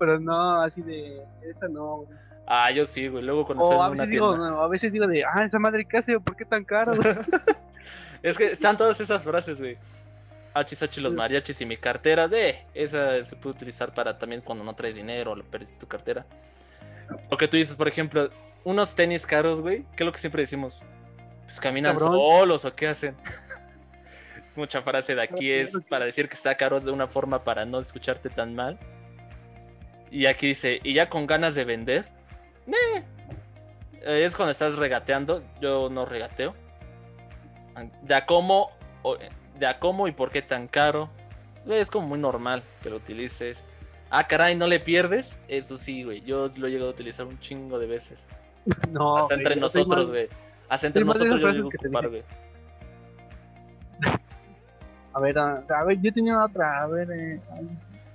Pero no, así de. Esa no, güey. Ah, yo sí, güey. Luego cuando estoy O en a una digo, tienda. no, a veces digo de. Ah, esa madre, ¿qué hace? ¿Por qué tan caro? güey? Es que están todas esas frases, güey. Hachis, los mariachis y mi cartera. De esa se puede utilizar para también cuando no traes dinero o le perdiste tu cartera. O que tú dices, por ejemplo, unos tenis caros, güey. ¿Qué es lo que siempre decimos? Pues caminan Cabrón. solos o qué hacen. [LAUGHS] Mucha frase de aquí es para decir que está caro de una forma para no escucharte tan mal. Y aquí dice, y ya con ganas de vender. Eh, es cuando estás regateando. Yo no regateo. De a cómo, o- de a cómo y por qué tan caro. Es como muy normal que lo utilices. Ah, caray, ¿no le pierdes? Eso sí, güey. Yo lo he llegado a utilizar un chingo de veces. [LAUGHS] No. Hasta entre güey, nosotros, güey. Hasta entre nosotros yo lo llego a ocupar, güey. [LAUGHS] A ver, a, a ver, yo tenía otra. A ver, eh.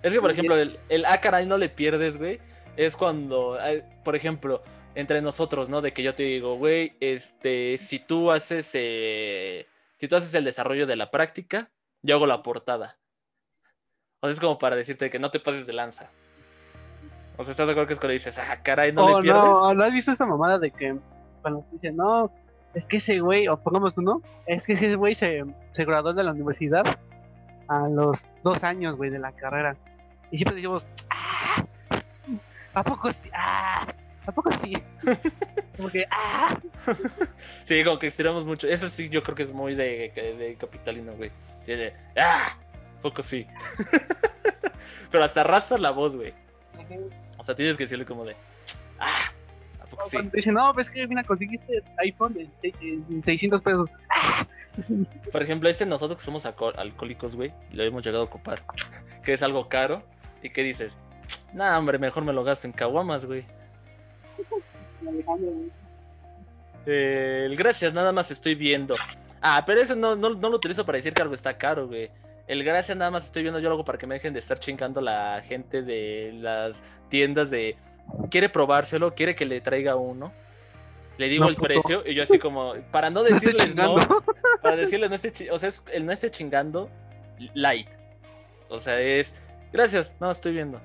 Es que, por ejemplo, el, el ah, caray, no le pierdes, güey. Es cuando, eh, por ejemplo, entre nosotros, ¿no? De que yo te digo, güey, este, si tú haces, eh, si tú haces el desarrollo de la práctica, yo hago la portada. O sea, es como para decirte que no te pases de lanza. O sea, ¿estás de acuerdo que es cuando dices, ah, caray, no oh, le pierdes? no, ¿no has visto esta mamada de que cuando te dicen, no, es que ese güey, o pongamos tú, ¿no? Es que ese güey se, se graduó de la universidad a los dos años, güey, de la carrera. Y siempre decimos, "Ah, ¿a poco sí? Ah, ¿A poco [LAUGHS] [LAUGHS] sí? Como que, ah, Sí, como que estiramos mucho. Eso sí, yo creo que es muy de, de capitalino, güey. Sí, de, ah, poco sí. [LAUGHS] Pero hasta raspas la voz, güey. O sea, tienes que decirle como de, ah, ¿a poco sí? cuando te dicen, no, ves que mira, conseguiste iPhone de, de- de 600 pesos. Por ejemplo, ese nosotros que somos alco- alcohólicos, güey, lo hemos llegado a ocupar. Que es algo caro. ¿Y qué dices? Nah, hombre, mejor me lo gasto en caguamas, güey. Eh, el gracias, nada más estoy viendo. Ah, pero eso no, no, no lo utilizo para decir que algo está caro, güey. El gracias, nada más estoy viendo. Yo lo hago para que me dejen de estar chingando la gente de las tiendas de. Quiere probárselo, quiere que le traiga uno. Le digo No, el puto. precio y yo así como, para no [LAUGHS] decirles no, [LAUGHS] para decirles no esté, o sea, es el no esté chingando light. O sea, es, gracias, no, estoy viendo.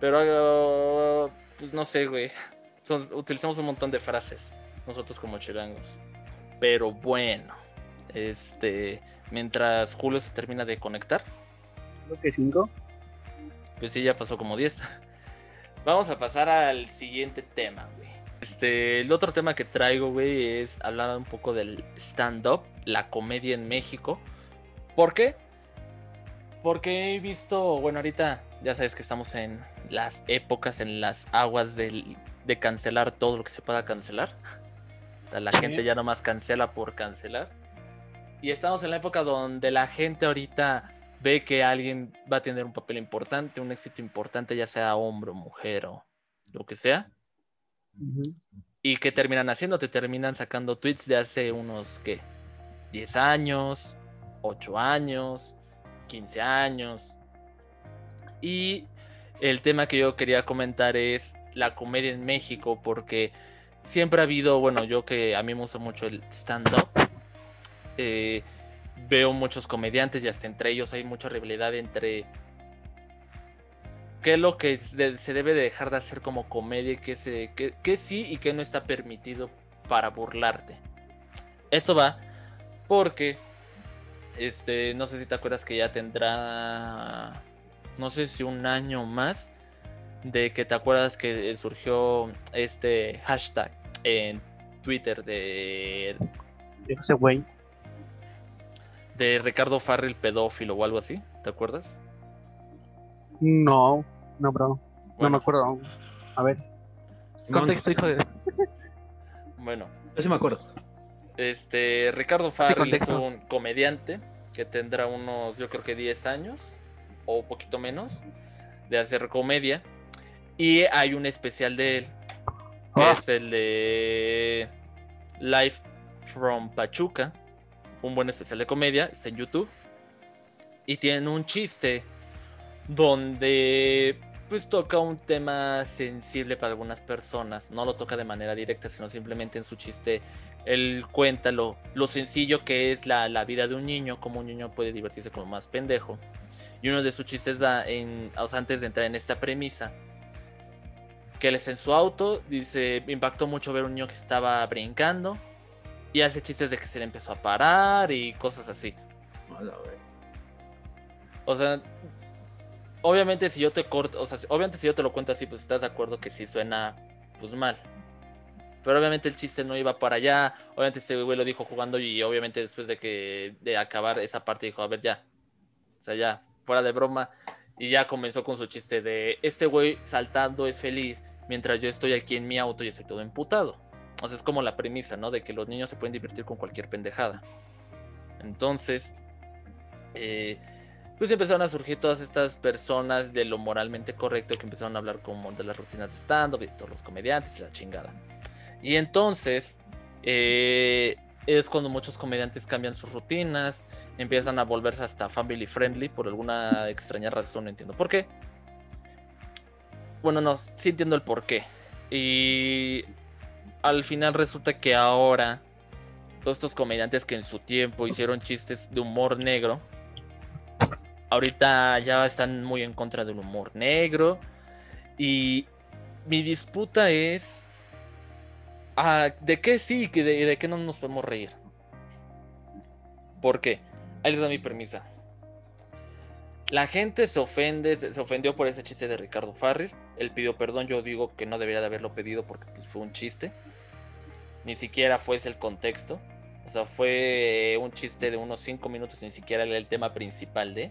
Pero, pues no sé, güey. Son- utilizamos un montón de frases, nosotros como chilangos. Pero bueno, este, mientras Julio se termina de conectar, Creo que 5. pues sí, ya pasó como 10. [LAUGHS] Vamos a pasar al siguiente tema, güey. Este, el otro tema que traigo, güey, es hablar un poco del stand-up. la comedia en México. ¿Por qué? Porque he visto, bueno, ahorita ya sabes que estamos en las épocas, en las aguas de cancelar todo lo que se pueda cancelar. La gente ya nomás cancela por cancelar. Y estamos en la época donde la gente ahorita ve que alguien va a tener un papel importante, un éxito importante, ya sea hombre o mujer o lo que sea. ¿Y qué terminan haciendo? Te terminan sacando tweets de hace unos, ¿qué? 10 años, 8 años, 15 años. Y el tema que yo quería comentar es la comedia en México, porque siempre ha habido, bueno, yo que a mí me gusta mucho el stand-up, eh, veo muchos comediantes y hasta entre ellos hay mucha rivalidad entre qué es lo que se debe dejar de hacer como comedia qué, se, qué, sí y qué no está permitido para burlarte. Esto va porque, este, no sé si te acuerdas que ya tendrá, no sé si un año más, de que te acuerdas que surgió este hashtag en Twitter de... Ese güey. De Ricardo Farrell pedófilo o algo así, ¿te acuerdas? No, no, bro. No me acuerdo. A ver. Contexto, hijo de. Bueno. Yo sí me acuerdo. Este, Ricardo Farrell es un comediante que tendrá unos, yo creo que 10 años o poquito menos de hacer comedia. Y hay un especial de él, que ah. es el de Life from Pachuca. Un buen especial de comedia, está en YouTube. Y tiene un chiste donde pues toca un tema sensible para algunas personas. No lo toca de manera directa, sino simplemente en su chiste. Él cuenta lo, sencillo que es la, vida de un niño, cómo un niño puede divertirse como más pendejo. Y uno de sus chistes va en, antes de entrar en esta premisa, que él está en su auto, dice, impactó mucho ver un niño que estaba brincando y hace chistes de que se le empezó a parar y cosas así. O sea, obviamente si yo te corto, o sea, obviamente si yo te lo cuento así, pues estás de acuerdo que sí suena pues mal. Pero obviamente el chiste no iba para allá. Obviamente ese güey lo dijo jugando y obviamente después de que de acabar esa parte dijo, a ver ya. O sea, ya, fuera de broma. Y ya comenzó con su chiste de este güey saltando es feliz mientras yo estoy aquí en mi auto y estoy todo emputado. O sea, es como la premisa, ¿no? De que los niños se pueden divertir con cualquier pendejada. Entonces, eh, pues empezaron a surgir todas estas personas de lo moralmente correcto que empezaron a hablar como de las rutinas de stand-up, de todos los comediantes y la chingada. Y entonces eh, es cuando muchos comediantes cambian sus rutinas, empiezan a volverse hasta family friendly por alguna extraña razón, no entiendo por qué. Bueno, no, sí entiendo el por qué. Y al final resulta que ahora todos estos comediantes que en su tiempo hicieron chistes de humor negro, ahorita ya están muy en contra del humor negro. Y mi disputa es ah, de qué sí y de, de, qué no nos podemos reír. ¿Por qué? Ahí les da mi permisa. La gente se ofende, se ofendió por ese chiste de Ricardo Farrell. Él pidió perdón, yo digo que no debería de haberlo pedido porque pues, fue un chiste. Ni siquiera fue ese el contexto. O sea, fue un chiste de unos 5 minutos, ni siquiera el tema principal de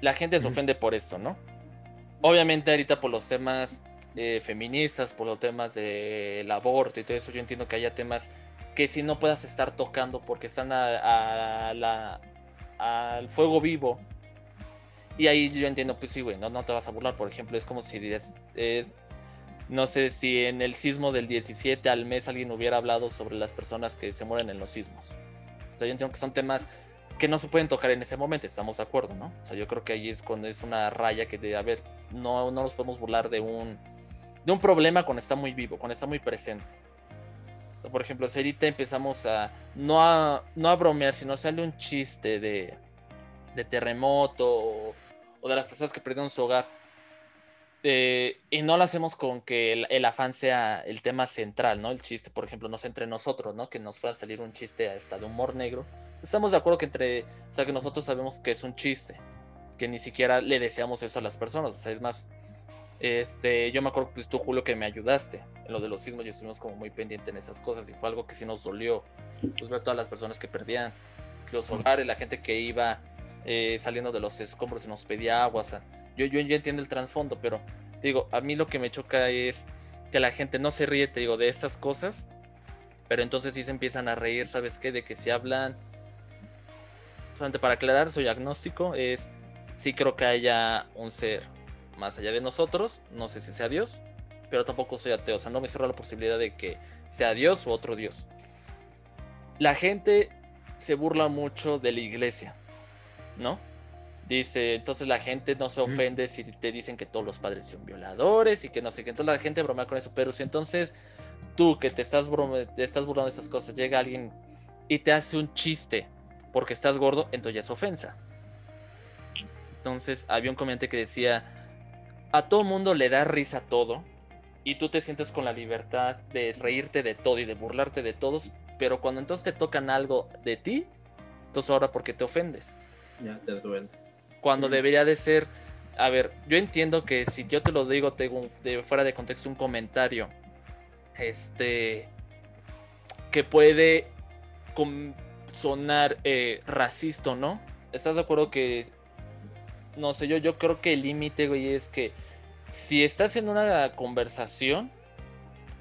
la gente se ofende por esto, ¿no? Obviamente ahorita por los temas eh, feministas, por los temas del aborto y todo eso, yo entiendo que haya temas que si no puedas estar tocando porque están a, al fuego vivo. Y ahí yo entiendo, pues sí, güey, no, no te vas a burlar. Por ejemplo, es como si no sé si en el sismo del 17 al mes alguien hubiera hablado sobre las personas que se mueren en los sismos. O yo entiendo que son temas que no se pueden tocar en ese momento, estamos de acuerdo, ¿no? O sea, yo creo que ahí es cuando es una raya que de, a no, no nos podemos burlar de un, de un problema cuando está muy vivo, cuando está muy presente. por ejemplo, si ahorita empezamos a no, a no a bromear, sino sale un chiste de, de terremoto o, de las personas que perdieron su hogar, eh, y no lo hacemos con que el, el, afán sea el tema central, ¿no? El chiste, por ejemplo, no sé entre nosotros, ¿no? Que nos pueda salir un chiste hasta de humor negro estamos de acuerdo que entre, o sea, que nosotros sabemos que es un chiste, que ni siquiera le deseamos eso a las personas, o sea, es más, Este, yo me acuerdo pues tú, Julio, que me ayudaste en lo de los sismos y estuvimos como muy pendiente en esas cosas y fue algo que sí nos dolió. Pues ver todas las personas que perdían los hogares, la gente que iba eh, saliendo de los escombros y nos pedía agua. yo, yo, yo entiendo el trasfondo, pero digo, a mí lo que me choca es que la gente no se ríe, te digo, de estas cosas, pero entonces sí se empiezan a reír, ¿sabes qué? De que se hablan. Solamente para aclarar, soy agnóstico, es sí creo que haya un ser más allá de nosotros, no sé si sea Dios, pero tampoco soy ateo, o sea, no me cierro la posibilidad de que sea Dios u otro Dios. La gente se burla mucho de la iglesia, ¿no? Dice, entonces la gente no se ofende si te dicen que todos los padres son violadores y que no sé qué. Entonces la gente bromea con eso. Pero si entonces tú que te estás, te estás burlando de esas cosas, llega alguien y te hace un chiste porque estás gordo, entonces ya es ofensa. Entonces había un comediante que decía, a todo mundo le da risa todo y tú te sientes con la libertad de reírte de todo y de burlarte de todos, pero cuando entonces te tocan algo de ti, entonces ahora ¿por qué te ofendes? Ya te duele. Cuando debería de ser, a ver, yo entiendo que si yo te lo digo, tengo de fuera de contexto un comentario, este, que puede sonar eh, racista, ¿no? ¿Estás de acuerdo que, no sé, yo, yo creo que el límite, güey, es que si estás en una conversación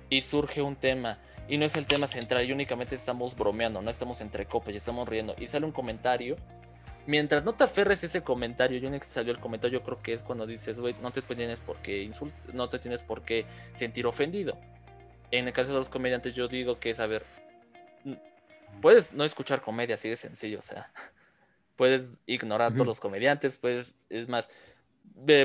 y surge un tema y no es el tema central y únicamente estamos bromeando, no estamos entre copas y estamos riendo y sale un comentario, mientras no te aferres ese comentario, yo que salió el comentario, yo creo que es cuando dices, güey, no te tienes por qué no te tienes por qué sentir ofendido. En el caso de los comediantes, yo digo que es, a ver, puedes no escuchar comedia, así de sencillo, o sea, [LAUGHS] puedes ignorar todos los comediantes, puedes, es más,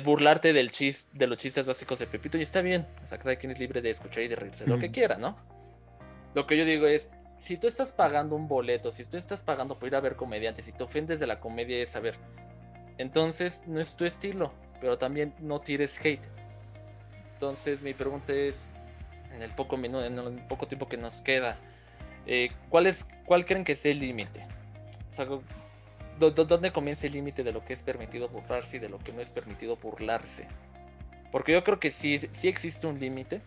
burlarte del chis, de los chistes básicos de Pepito y está bien, o sea, cada quien es libre de escuchar y de reírse lo que quiera, ¿no? Lo que yo digo es, si tú estás pagando un boleto, si tú estás pagando por ir a ver comediantes, si te ofendes de la comedia es saber, entonces no es tu estilo, pero también no tires hate. Entonces mi pregunta es, en el poco en el poco tiempo que nos queda, eh, ¿cuál es, cuál creen que sea el límite? O sea, ¿dónde comienza el límite de lo que es permitido burlarse y de lo que no es permitido burlarse? Porque yo creo que sí, sí existe un límite,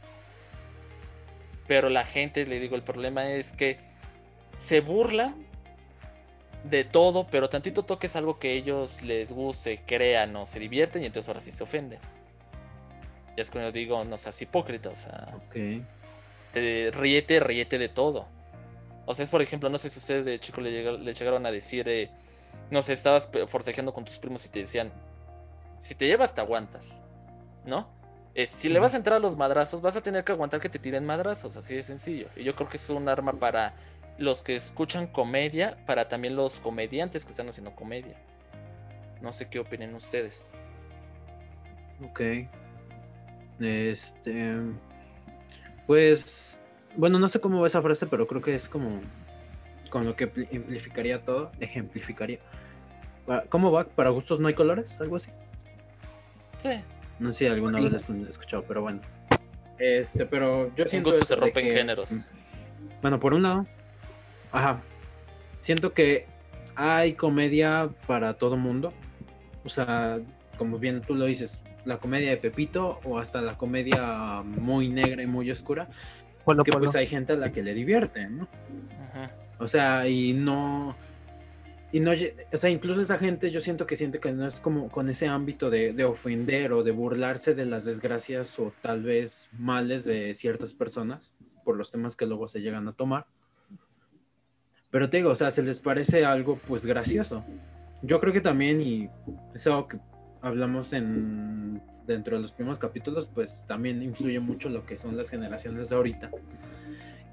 pero la gente, le digo, el problema es que se burlan de todo, pero tantito toques algo que ellos les guste, crean o se divierten y entonces ahora sí se ofenden. Ya es cuando digo, no seas hipócrita, o sea. Te, ríete, ríete de todo. O sea, es por ejemplo, no sé si ustedes de chico le, llegaron a decir, eh, no sé, estabas forcejeando con tus primos y te decían, si te llevas te aguantas, ¿no? si le vas a entrar a los madrazos, vas a tener que aguantar que te tiren madrazos, así de sencillo. Y yo creo que es un arma para los que escuchan comedia, para también los comediantes que están haciendo comedia. No sé qué opinen ustedes. Ok. Este. Pues. Bueno, no sé cómo va esa frase, pero creo que es como. Con lo que [LAUGHS] ejemplificaría todo. Ejemplificaría. ¿Cómo va? ¿Para gustos no hay colores? ¿Algo así? Sí. No sé si alguna vez lo he escuchado, pero bueno. Este, pero yo siento. que se rompen géneros. Mm, bueno, por un lado. Ajá. Siento que hay comedia para todo mundo. O sea, como bien tú lo dices, la comedia de Pepito o hasta la comedia muy negra y muy oscura. que pues hay gente a la que le divierte, ¿no? Ajá. O sea, y no y no, o sea, incluso esa gente yo siento que siente que no es como con ese ámbito de, de, ofender o de burlarse de las desgracias o tal vez males de ciertas personas por los temas que luego se llegan a tomar. Pero te digo, o sea, se les parece algo pues gracioso. Yo creo que también, y es algo que hablamos en dentro de los primeros capítulos, pues también influye mucho lo que son las generaciones de ahorita.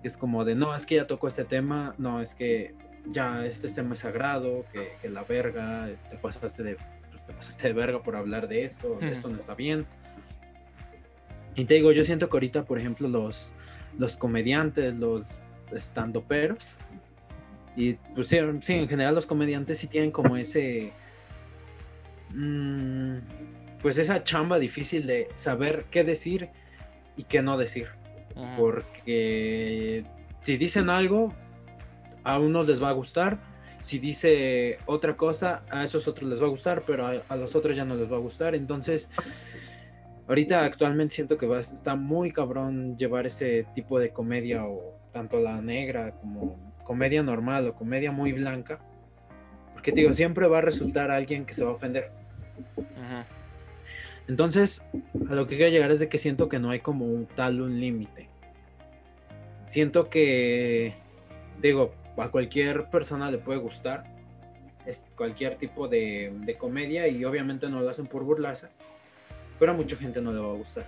Es como de, no, es que ya tocó este tema, no, es que ya este tema es sagrado, que, la verga, te pasaste de, pues, te pasaste de verga por hablar de esto, esto no está bien. Y te digo, yo siento que ahorita, por ejemplo, los, los comediantes, los estandoperos, y pues sí, en general los comediantes sí tienen como ese, mm, pues esa chamba difícil de saber qué decir y qué no decir. Porque si dicen algo, a unos les va a gustar. Si dice otra cosa, a esos otros les va a gustar, pero a, los otros ya no les va a gustar. Entonces, ahorita actualmente siento que va, está muy cabrón llevar ese tipo de comedia o tanto la negra como comedia normal o comedia muy blanca. Porque te digo, siempre va a resultar alguien que se va a ofender. Entonces, a lo que quiero llegar es de que siento que no hay como un tal un límite. Siento que, digo, a cualquier persona le puede gustar es cualquier tipo de, de comedia y obviamente no lo hacen por burlarse, pero a mucha gente no le va a gustar.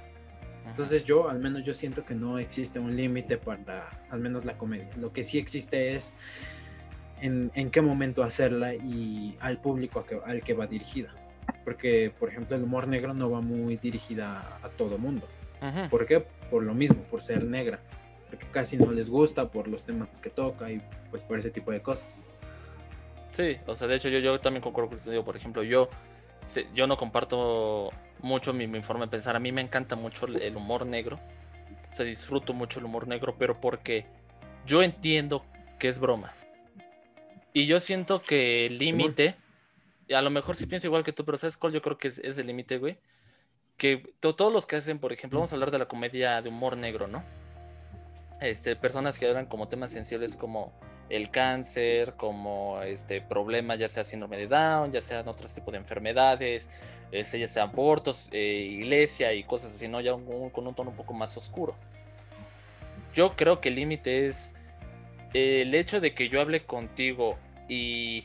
Entonces yo, al menos yo siento que no existe un límite para al menos la comedia. Lo que sí existe es en, en qué momento hacerla y al público a que- al que va dirigida. Porque, por ejemplo, el humor negro no va muy dirigida a, todo mundo. Ujú. ¿Por qué? Por lo mismo, por ser negra. Porque casi no les gusta por los temas que toca y pues por ese tipo de cosas. Sí, o sea, de hecho yo, yo también concuerdo con digo, por ejemplo, yo, yo no comparto mucho mi, mi forma de pensar, a mí me encanta mucho el, el humor negro, o sea, disfruto mucho el humor negro, pero porque yo entiendo que es broma. Y yo siento que el límite, a lo mejor sí pienso igual que tú, pero ¿sabes cuál yo creo que es, es el límite, güey? Que to- todos los que hacen, por ejemplo, vamos a hablar de la comedia de humor negro, ¿no? Este, personas que hablan como temas sensibles como el cáncer, como este problemas, ya sea síndrome de Down, ya sean otros tipos de enfermedades, este, ya sean abortos, eh, iglesia y cosas así, ¿no? Ya un- con un tono un poco más oscuro. Yo creo que el límite es eh, el hecho de que yo hable contigo y,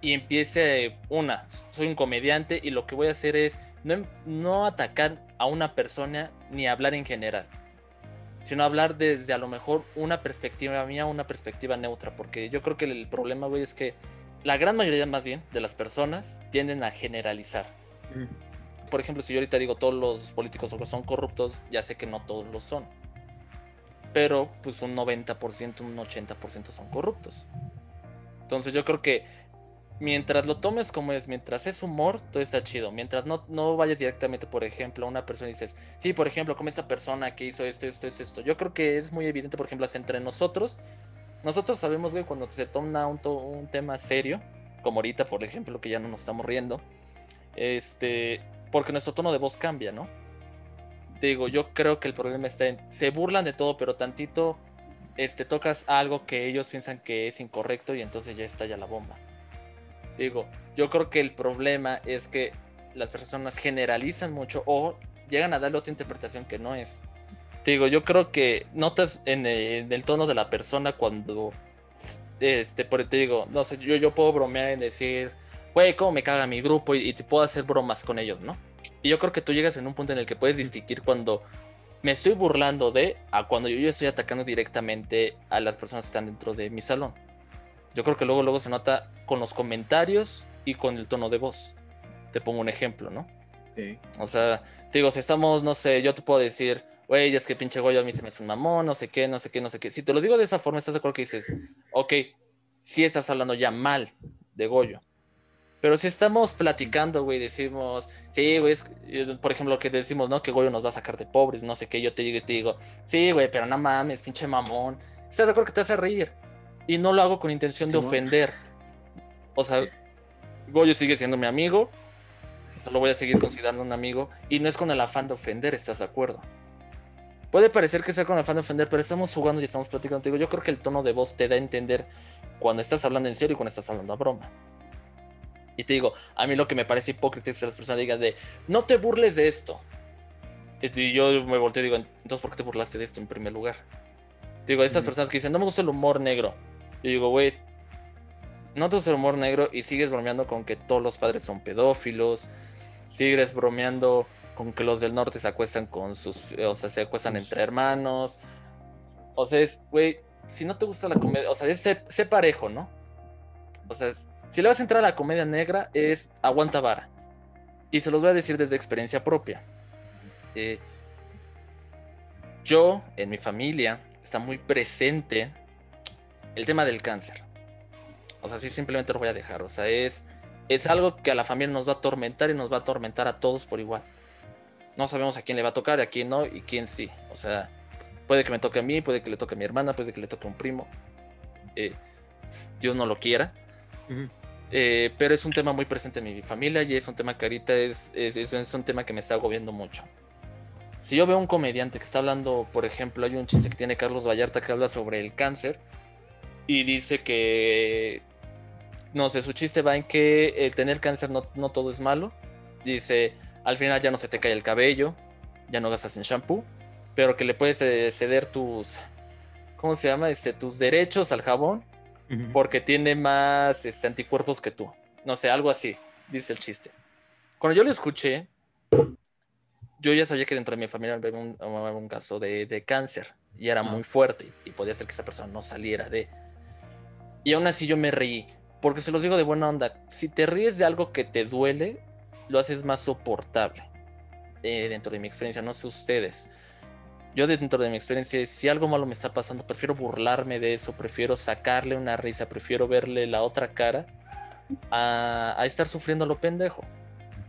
y empiece, una, soy un comediante y lo que voy a hacer es no, no atacar a una persona ni hablar en general sino hablar desde a lo mejor una perspectiva mía, una perspectiva neutra, porque yo creo que el problema, güey, es que la gran mayoría más bien de las personas tienden a generalizar. Por ejemplo, si yo ahorita digo todos los políticos son corruptos, ya sé que no todos lo son. Pero pues un 90%, un 80% son corruptos. Entonces yo creo que mientras lo tomes como es, mientras es humor, todo está chido. Mientras no, no vayas directamente, por ejemplo, a una persona y dices, sí, por ejemplo, como esta persona que hizo esto, esto, esto, esto. Yo creo que es muy evidente, por ejemplo, entre nosotros. Nosotros sabemos, güey, cuando se toma un, tema serio, como ahorita, por ejemplo, que ya no nos estamos riendo, este, porque nuestro tono de voz cambia, ¿no? Digo, yo creo que el problema está en, se burlan de todo, pero tantito, este, tocas algo que ellos piensan que es incorrecto y entonces ya estalla la bomba. Digo, yo creo que el problema es que las personas generalizan mucho o llegan a darle otra interpretación que no es. Digo, yo creo que notas en el, en el tono de la persona cuando, este, por te digo, no sé, yo, yo puedo bromear en decir, güey, cómo me caga mi grupo y, y te puedo hacer bromas con ellos, ¿no? Y yo creo que tú llegas en un punto en el que puedes distinguir cuando me estoy burlando de a cuando yo, yo estoy atacando directamente a las personas que están dentro de mi salón. Yo creo que luego, luego se nota con los comentarios y con el tono de voz. Te pongo un ejemplo, ¿no? Sí. O sea, te digo, si estamos, no sé, yo te puedo decir, güey, es que pinche Goyo a mí se me hace un mamón, no sé qué, no sé qué, no sé qué. Si te lo digo de esa forma, estás de acuerdo que dices, ok, sí estás hablando ya mal de Goyo. Pero si estamos platicando, güey, decimos, sí, güey, eh, por ejemplo, que decimos, ¿no? Que Goyo nos va a sacar de pobres, no sé qué, yo te digo y te digo, sí, güey, pero no mames, pinche mamón. ¿Estás de acuerdo que te hace reír? Y no lo hago con intención de ofender. O sea, Goyo sigue siendo mi amigo, solo voy a seguir considerando un amigo, y no es con el afán de ofender, ¿estás de acuerdo? Puede parecer que sea con el afán de ofender, pero estamos jugando y estamos platicando. Te digo, yo creo que el tono de voz te da a entender cuando estás hablando en serio y cuando estás hablando a broma. Y te digo, a mí lo que me parece hipócrita es que las personas digan de, no te burles de esto. Y yo me volteo y digo, entonces, ¿por qué te burlaste de esto en primer lugar? Te digo, estas personas que dicen, no me gusta el humor negro. Yo digo, güey, no te gusta el humor negro y sigues bromeando con que todos los padres son pedófilos. Sigues bromeando con que los del norte se acuestan con sus, o sea, se acuestan entre hermanos. O sea, es, güey, si no te gusta la comedia, o sea, es sé, sé parejo, ¿no? O sea, es- si le vas a entrar a la comedia negra, es aguanta vara. Y se los voy a decir desde experiencia propia. Eh, yo, en mi familia, está muy presente el tema del cáncer. O sea, sí, simplemente lo voy a dejar. O sea, es, es algo que a la familia nos va a atormentar y nos va a atormentar a todos por igual. No sabemos a quién le va a tocar, a quién no y quién sí. O sea, puede que me toque a mí, puede que le toque a mi hermana, puede que le toque a un primo. Eh, Dios no lo quiera. Ujú. Eh, pero es un tema muy presente en mi familia y es un tema que ahorita es, es, es- es un tema que me está agobiando mucho. Si yo veo un comediante que está hablando, por ejemplo, hay un chiste que tiene Carlos Vallarta que habla sobre el cáncer y dice que, no sé, su chiste va en que el tener cáncer no, no todo es malo. Dice, al final ya no se te cae el cabello, ya no gastas en shampoo, pero que le puedes eh, ceder tus, ¿cómo se llama? Este, tus derechos al jabón porque tiene más este, anticuerpos que tú. No sé, algo así, dice el chiste. Cuando yo lo escuché, yo ya sabía que dentro de mi familia había un, caso de, cáncer y era muy fuerte y podía ser que esa persona no saliera de... Y aún así yo me reí, porque se los digo de buena onda, si te ríes de algo que te duele, lo haces más soportable. Eh, dentro de mi experiencia, no sé ustedes. Yo dentro de mi experiencia, si algo malo me está pasando, prefiero burlarme de eso, prefiero sacarle una risa, prefiero verle la otra cara a, estar sufriendo lo pendejo.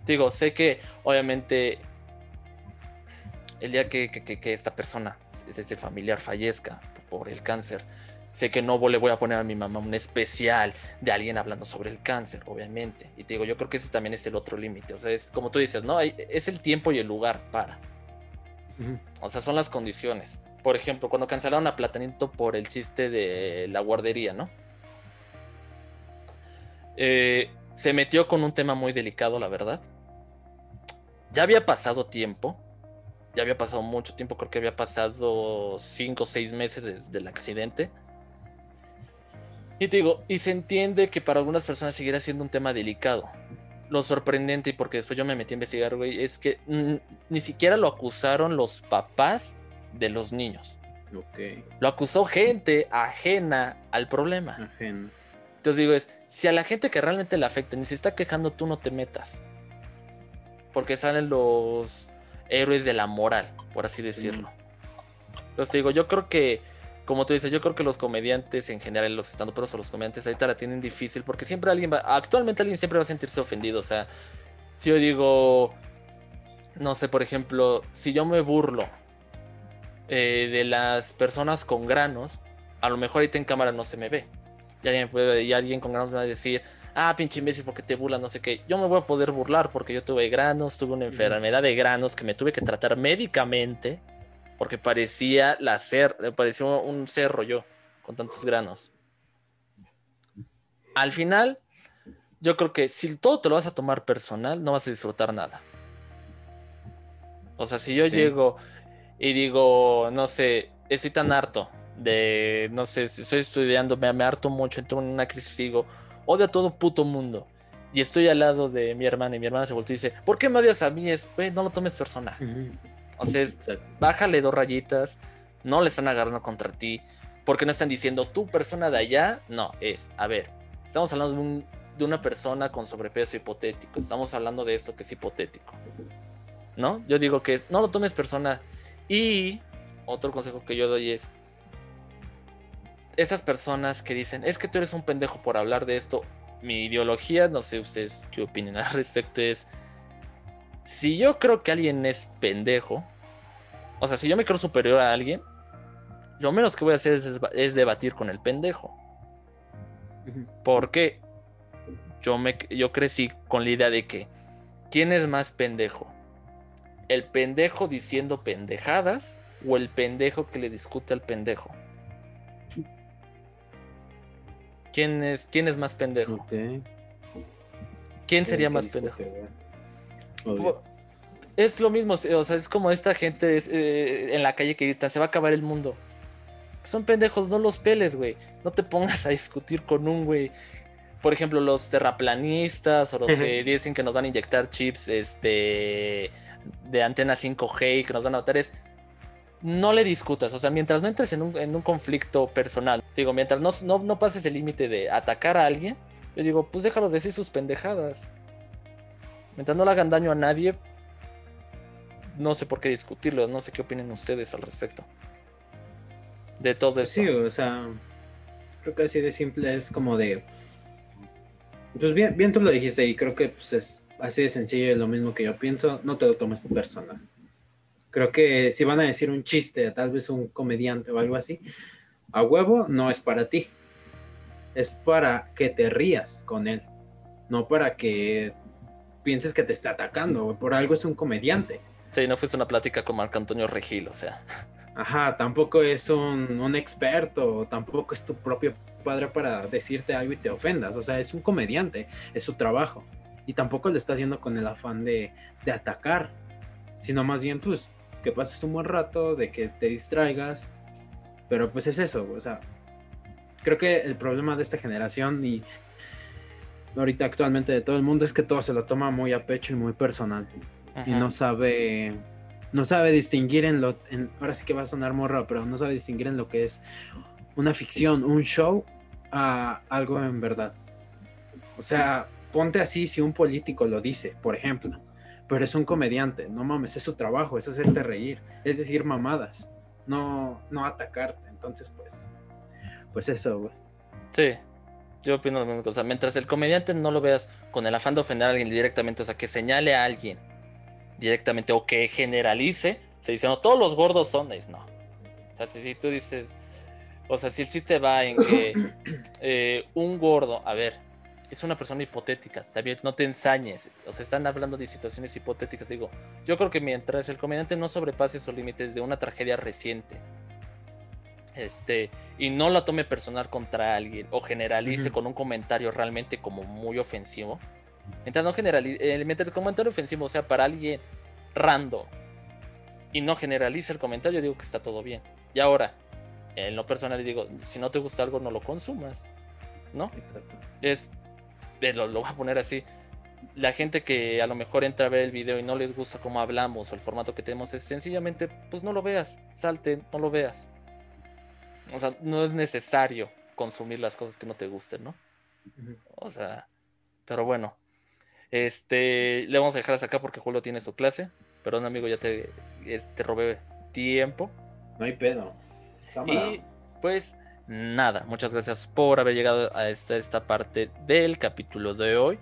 Digo, sé que obviamente el día que, esta persona, ese familiar, fallezca por el cáncer, sé que no le voy a poner a mi mamá un especial de alguien hablando sobre el cáncer, obviamente. Y te digo, yo creo que ese también es el otro límite. O sea, es como tú dices, ¿no? Es el tiempo y el lugar para. O sea, son las condiciones. Por ejemplo, cuando cancelaron a Platanito por el chiste de la guardería, ¿no? Eh, se metió con un tema muy delicado, la verdad. Ya había pasado tiempo ya había pasado mucho tiempo, creo que había pasado cinco o seis meses desde el accidente. Y te digo, y se entiende que para algunas personas seguirá siendo un tema delicado. Lo sorprendente, y porque después yo me metí a investigar, güey, es que ni siquiera lo acusaron los papás de los niños. Okay. Lo acusó gente ajena al problema. Ajena. Entonces digo, es, si a la gente que realmente le afecta ni se está quejando, tú no te metas. Porque salen los héroes de la moral, por así decirlo. Entonces digo, yo creo que, como tú dices, yo creo que los comediantes en general, los estando pero los comediantes ahorita la tienen difícil porque siempre alguien va, actualmente alguien siempre va a sentirse ofendido. O sea, si yo digo, no sé, por ejemplo, si yo me burlo eh, de las personas con granos, a lo mejor ahorita en cámara no se me ve. Y alguien, puede, y alguien con granos me va a decir, ah, pinche imbécil, porque te burlas, no sé qué. Yo me voy a poder burlar porque yo tuve granos, tuve una enfermedad de granos que me tuve que tratar médicamente porque parecía la ser, parecía un cerro yo con tantos granos. Al final, yo creo que si todo te lo vas a tomar personal, no vas a disfrutar nada. O sea, si yo llego y digo, no sé, estoy tan harto de, no sé, estoy estudiando, me, me harto mucho, entro en una crisis y digo, odio a todo puto mundo. Y estoy al lado de mi hermana y mi hermana se voltea y dice, ¿por qué me odias a mí? Es, güey, no lo tomes personal. O sea, bájale dos rayitas, no le están agarrando contra ti, porque no están diciendo, tu persona de allá, no, es, a ver, estamos hablando de, de una persona con sobrepeso hipotético, estamos hablando de esto que es hipotético. ¿No? Yo digo que no lo tomes personal. Y otro consejo que yo doy es, esas personas que dicen, es que tú eres un pendejo por hablar de esto, mi ideología, no sé ustedes qué opinan al [LAUGHS] respecto, es, si yo creo que alguien es pendejo, o sea, si yo me creo superior a alguien, lo menos que voy a hacer es, debatir con el pendejo. Porque yo, me, yo crecí con la idea de que, ¿quién es más pendejo? ¿El pendejo diciendo pendejadas o el pendejo que le discute al pendejo? ¿Quién es, quién es más pendejo? ¿Quién sería más pendejo? Es lo mismo, o sea, es como esta gente eh, en la calle que grita, se va a acabar el mundo. Son pendejos, no los peles, güey. No te pongas a discutir con un güey. Por ejemplo, los terraplanistas o los que dicen que nos van a inyectar chips este, de antena 5G y que nos van a matar es no le discutas, o sea, mientras no entres en un, conflicto personal, digo, mientras no, no, pases el límite de atacar a alguien, yo digo, pues déjalos decir sus pendejadas. Mientras no le hagan daño a nadie, no sé por qué discutirlo, no sé qué opinen ustedes al respecto. De todo eso. Sí, o sea, creo que así de simple es como de... Pues bien, bien tú lo dijiste y creo que pues, es así de sencillo y lo mismo que yo pienso, no te lo tomes personal. Creo que si van a decir un chiste, tal vez un comediante o algo así, a huevo no es para ti. Es para que te rías con él, no para que pienses que te está atacando. Por algo es un comediante. Sí, no fuiste una plática con Marco Antonio Regil, o sea. Ajá, tampoco es un, un experto, tampoco es tu propio padre para decirte algo y te ofendas. O sea, es un comediante, es su trabajo. Y tampoco lo está haciendo con el afán de, de atacar, sino más bien, pues, que pases un buen rato, de que te distraigas. Pero pues es eso, o sea, creo que el problema de esta generación y ahorita actualmente de todo el mundo es que todo se lo toma muy a pecho y muy personal. Y no sabe, no sabe distinguir en lo, en- ahora sí que va a sonar morro, pero no sabe distinguir en lo que es una ficción, un show, a algo en verdad. O sea, ponte así si un político lo dice, por ejemplo, pero es un comediante, no mames, es su trabajo, es hacerte reír, es decir mamadas, no, no atacarte. Entonces, pues, pues eso, güey. Sí, yo opino lo mismo. O sea, mientras el comediante no lo veas con el afán de ofender a alguien directamente, o sea, que señale a alguien directamente o que generalice, se dice, no, todos los gordos son, es no. O sea, si, si tú dices, o sea, si el chiste va en que [COUGHS] eh, un gordo, a ver, es una persona hipotética, también no te ensañes, o sea, están hablando de situaciones hipotéticas, digo, yo creo que mientras el comediante no sobrepase esos límites de una tragedia reciente, este, y no la tome personal contra alguien o generalice con un comentario realmente como muy ofensivo. Mientras no generalice, mientras el comentario ofensivo sea para alguien random y no generalice el comentario, digo que está todo bien. Y ahora, en lo personal digo, si no te gusta algo, no lo consumas, ¿no? Exacto. Es, eh, lo, lo voy a poner así. La gente que a lo mejor entra a ver el video y no les gusta cómo hablamos o el formato que tenemos, es sencillamente, pues no lo veas, salte, no lo veas. O sea, no es necesario consumir las cosas que no te gusten, ¿no? O sea, pero bueno. Este, le vamos a dejar hasta acá porque Julio tiene su clase. Perdón, amigo, ya te, te robé tiempo. No hay pedo. Cámara. Y pues nada, muchas gracias por haber llegado a esta, esta parte del capítulo de hoy.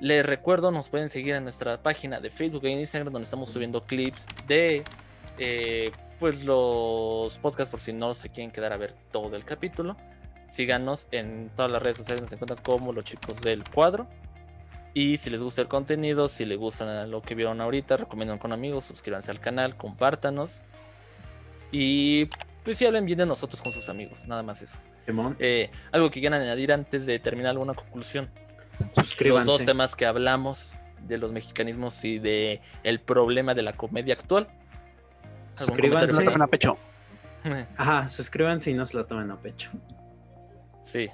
Les recuerdo, nos pueden seguir en nuestra página de Facebook e Instagram donde estamos subiendo clips de eh, pues los podcasts por si no se quieren quedar a ver todo el capítulo. Síganos en todas las redes sociales, nos encuentran como los chicos del cuadro. Y si les gusta el contenido, si les gusta lo que vieron ahorita, recomiendan con amigos, suscríbanse al canal, compártanos. Y pues sí hablen bien de nosotros con sus amigos, nada más eso. Eh, algo que quieran añadir antes de terminar alguna conclusión. Los suscríbanse. dos temas que hablamos de los mexicanismos y de el problema de la comedia actual. ¿Algún Suscríbanse. No tomen a pecho. Ajá, suscríbanse y no se la tomen a pecho. Sí.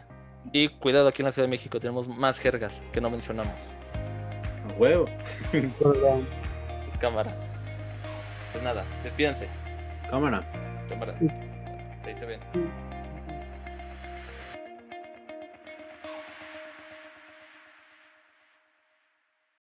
Y cuidado, aquí en la Ciudad de México tenemos más jergas que no mencionamos. A huevo. Es cámara. Pues nada, despídanse. Cámara. Cámara. Ahí se ven.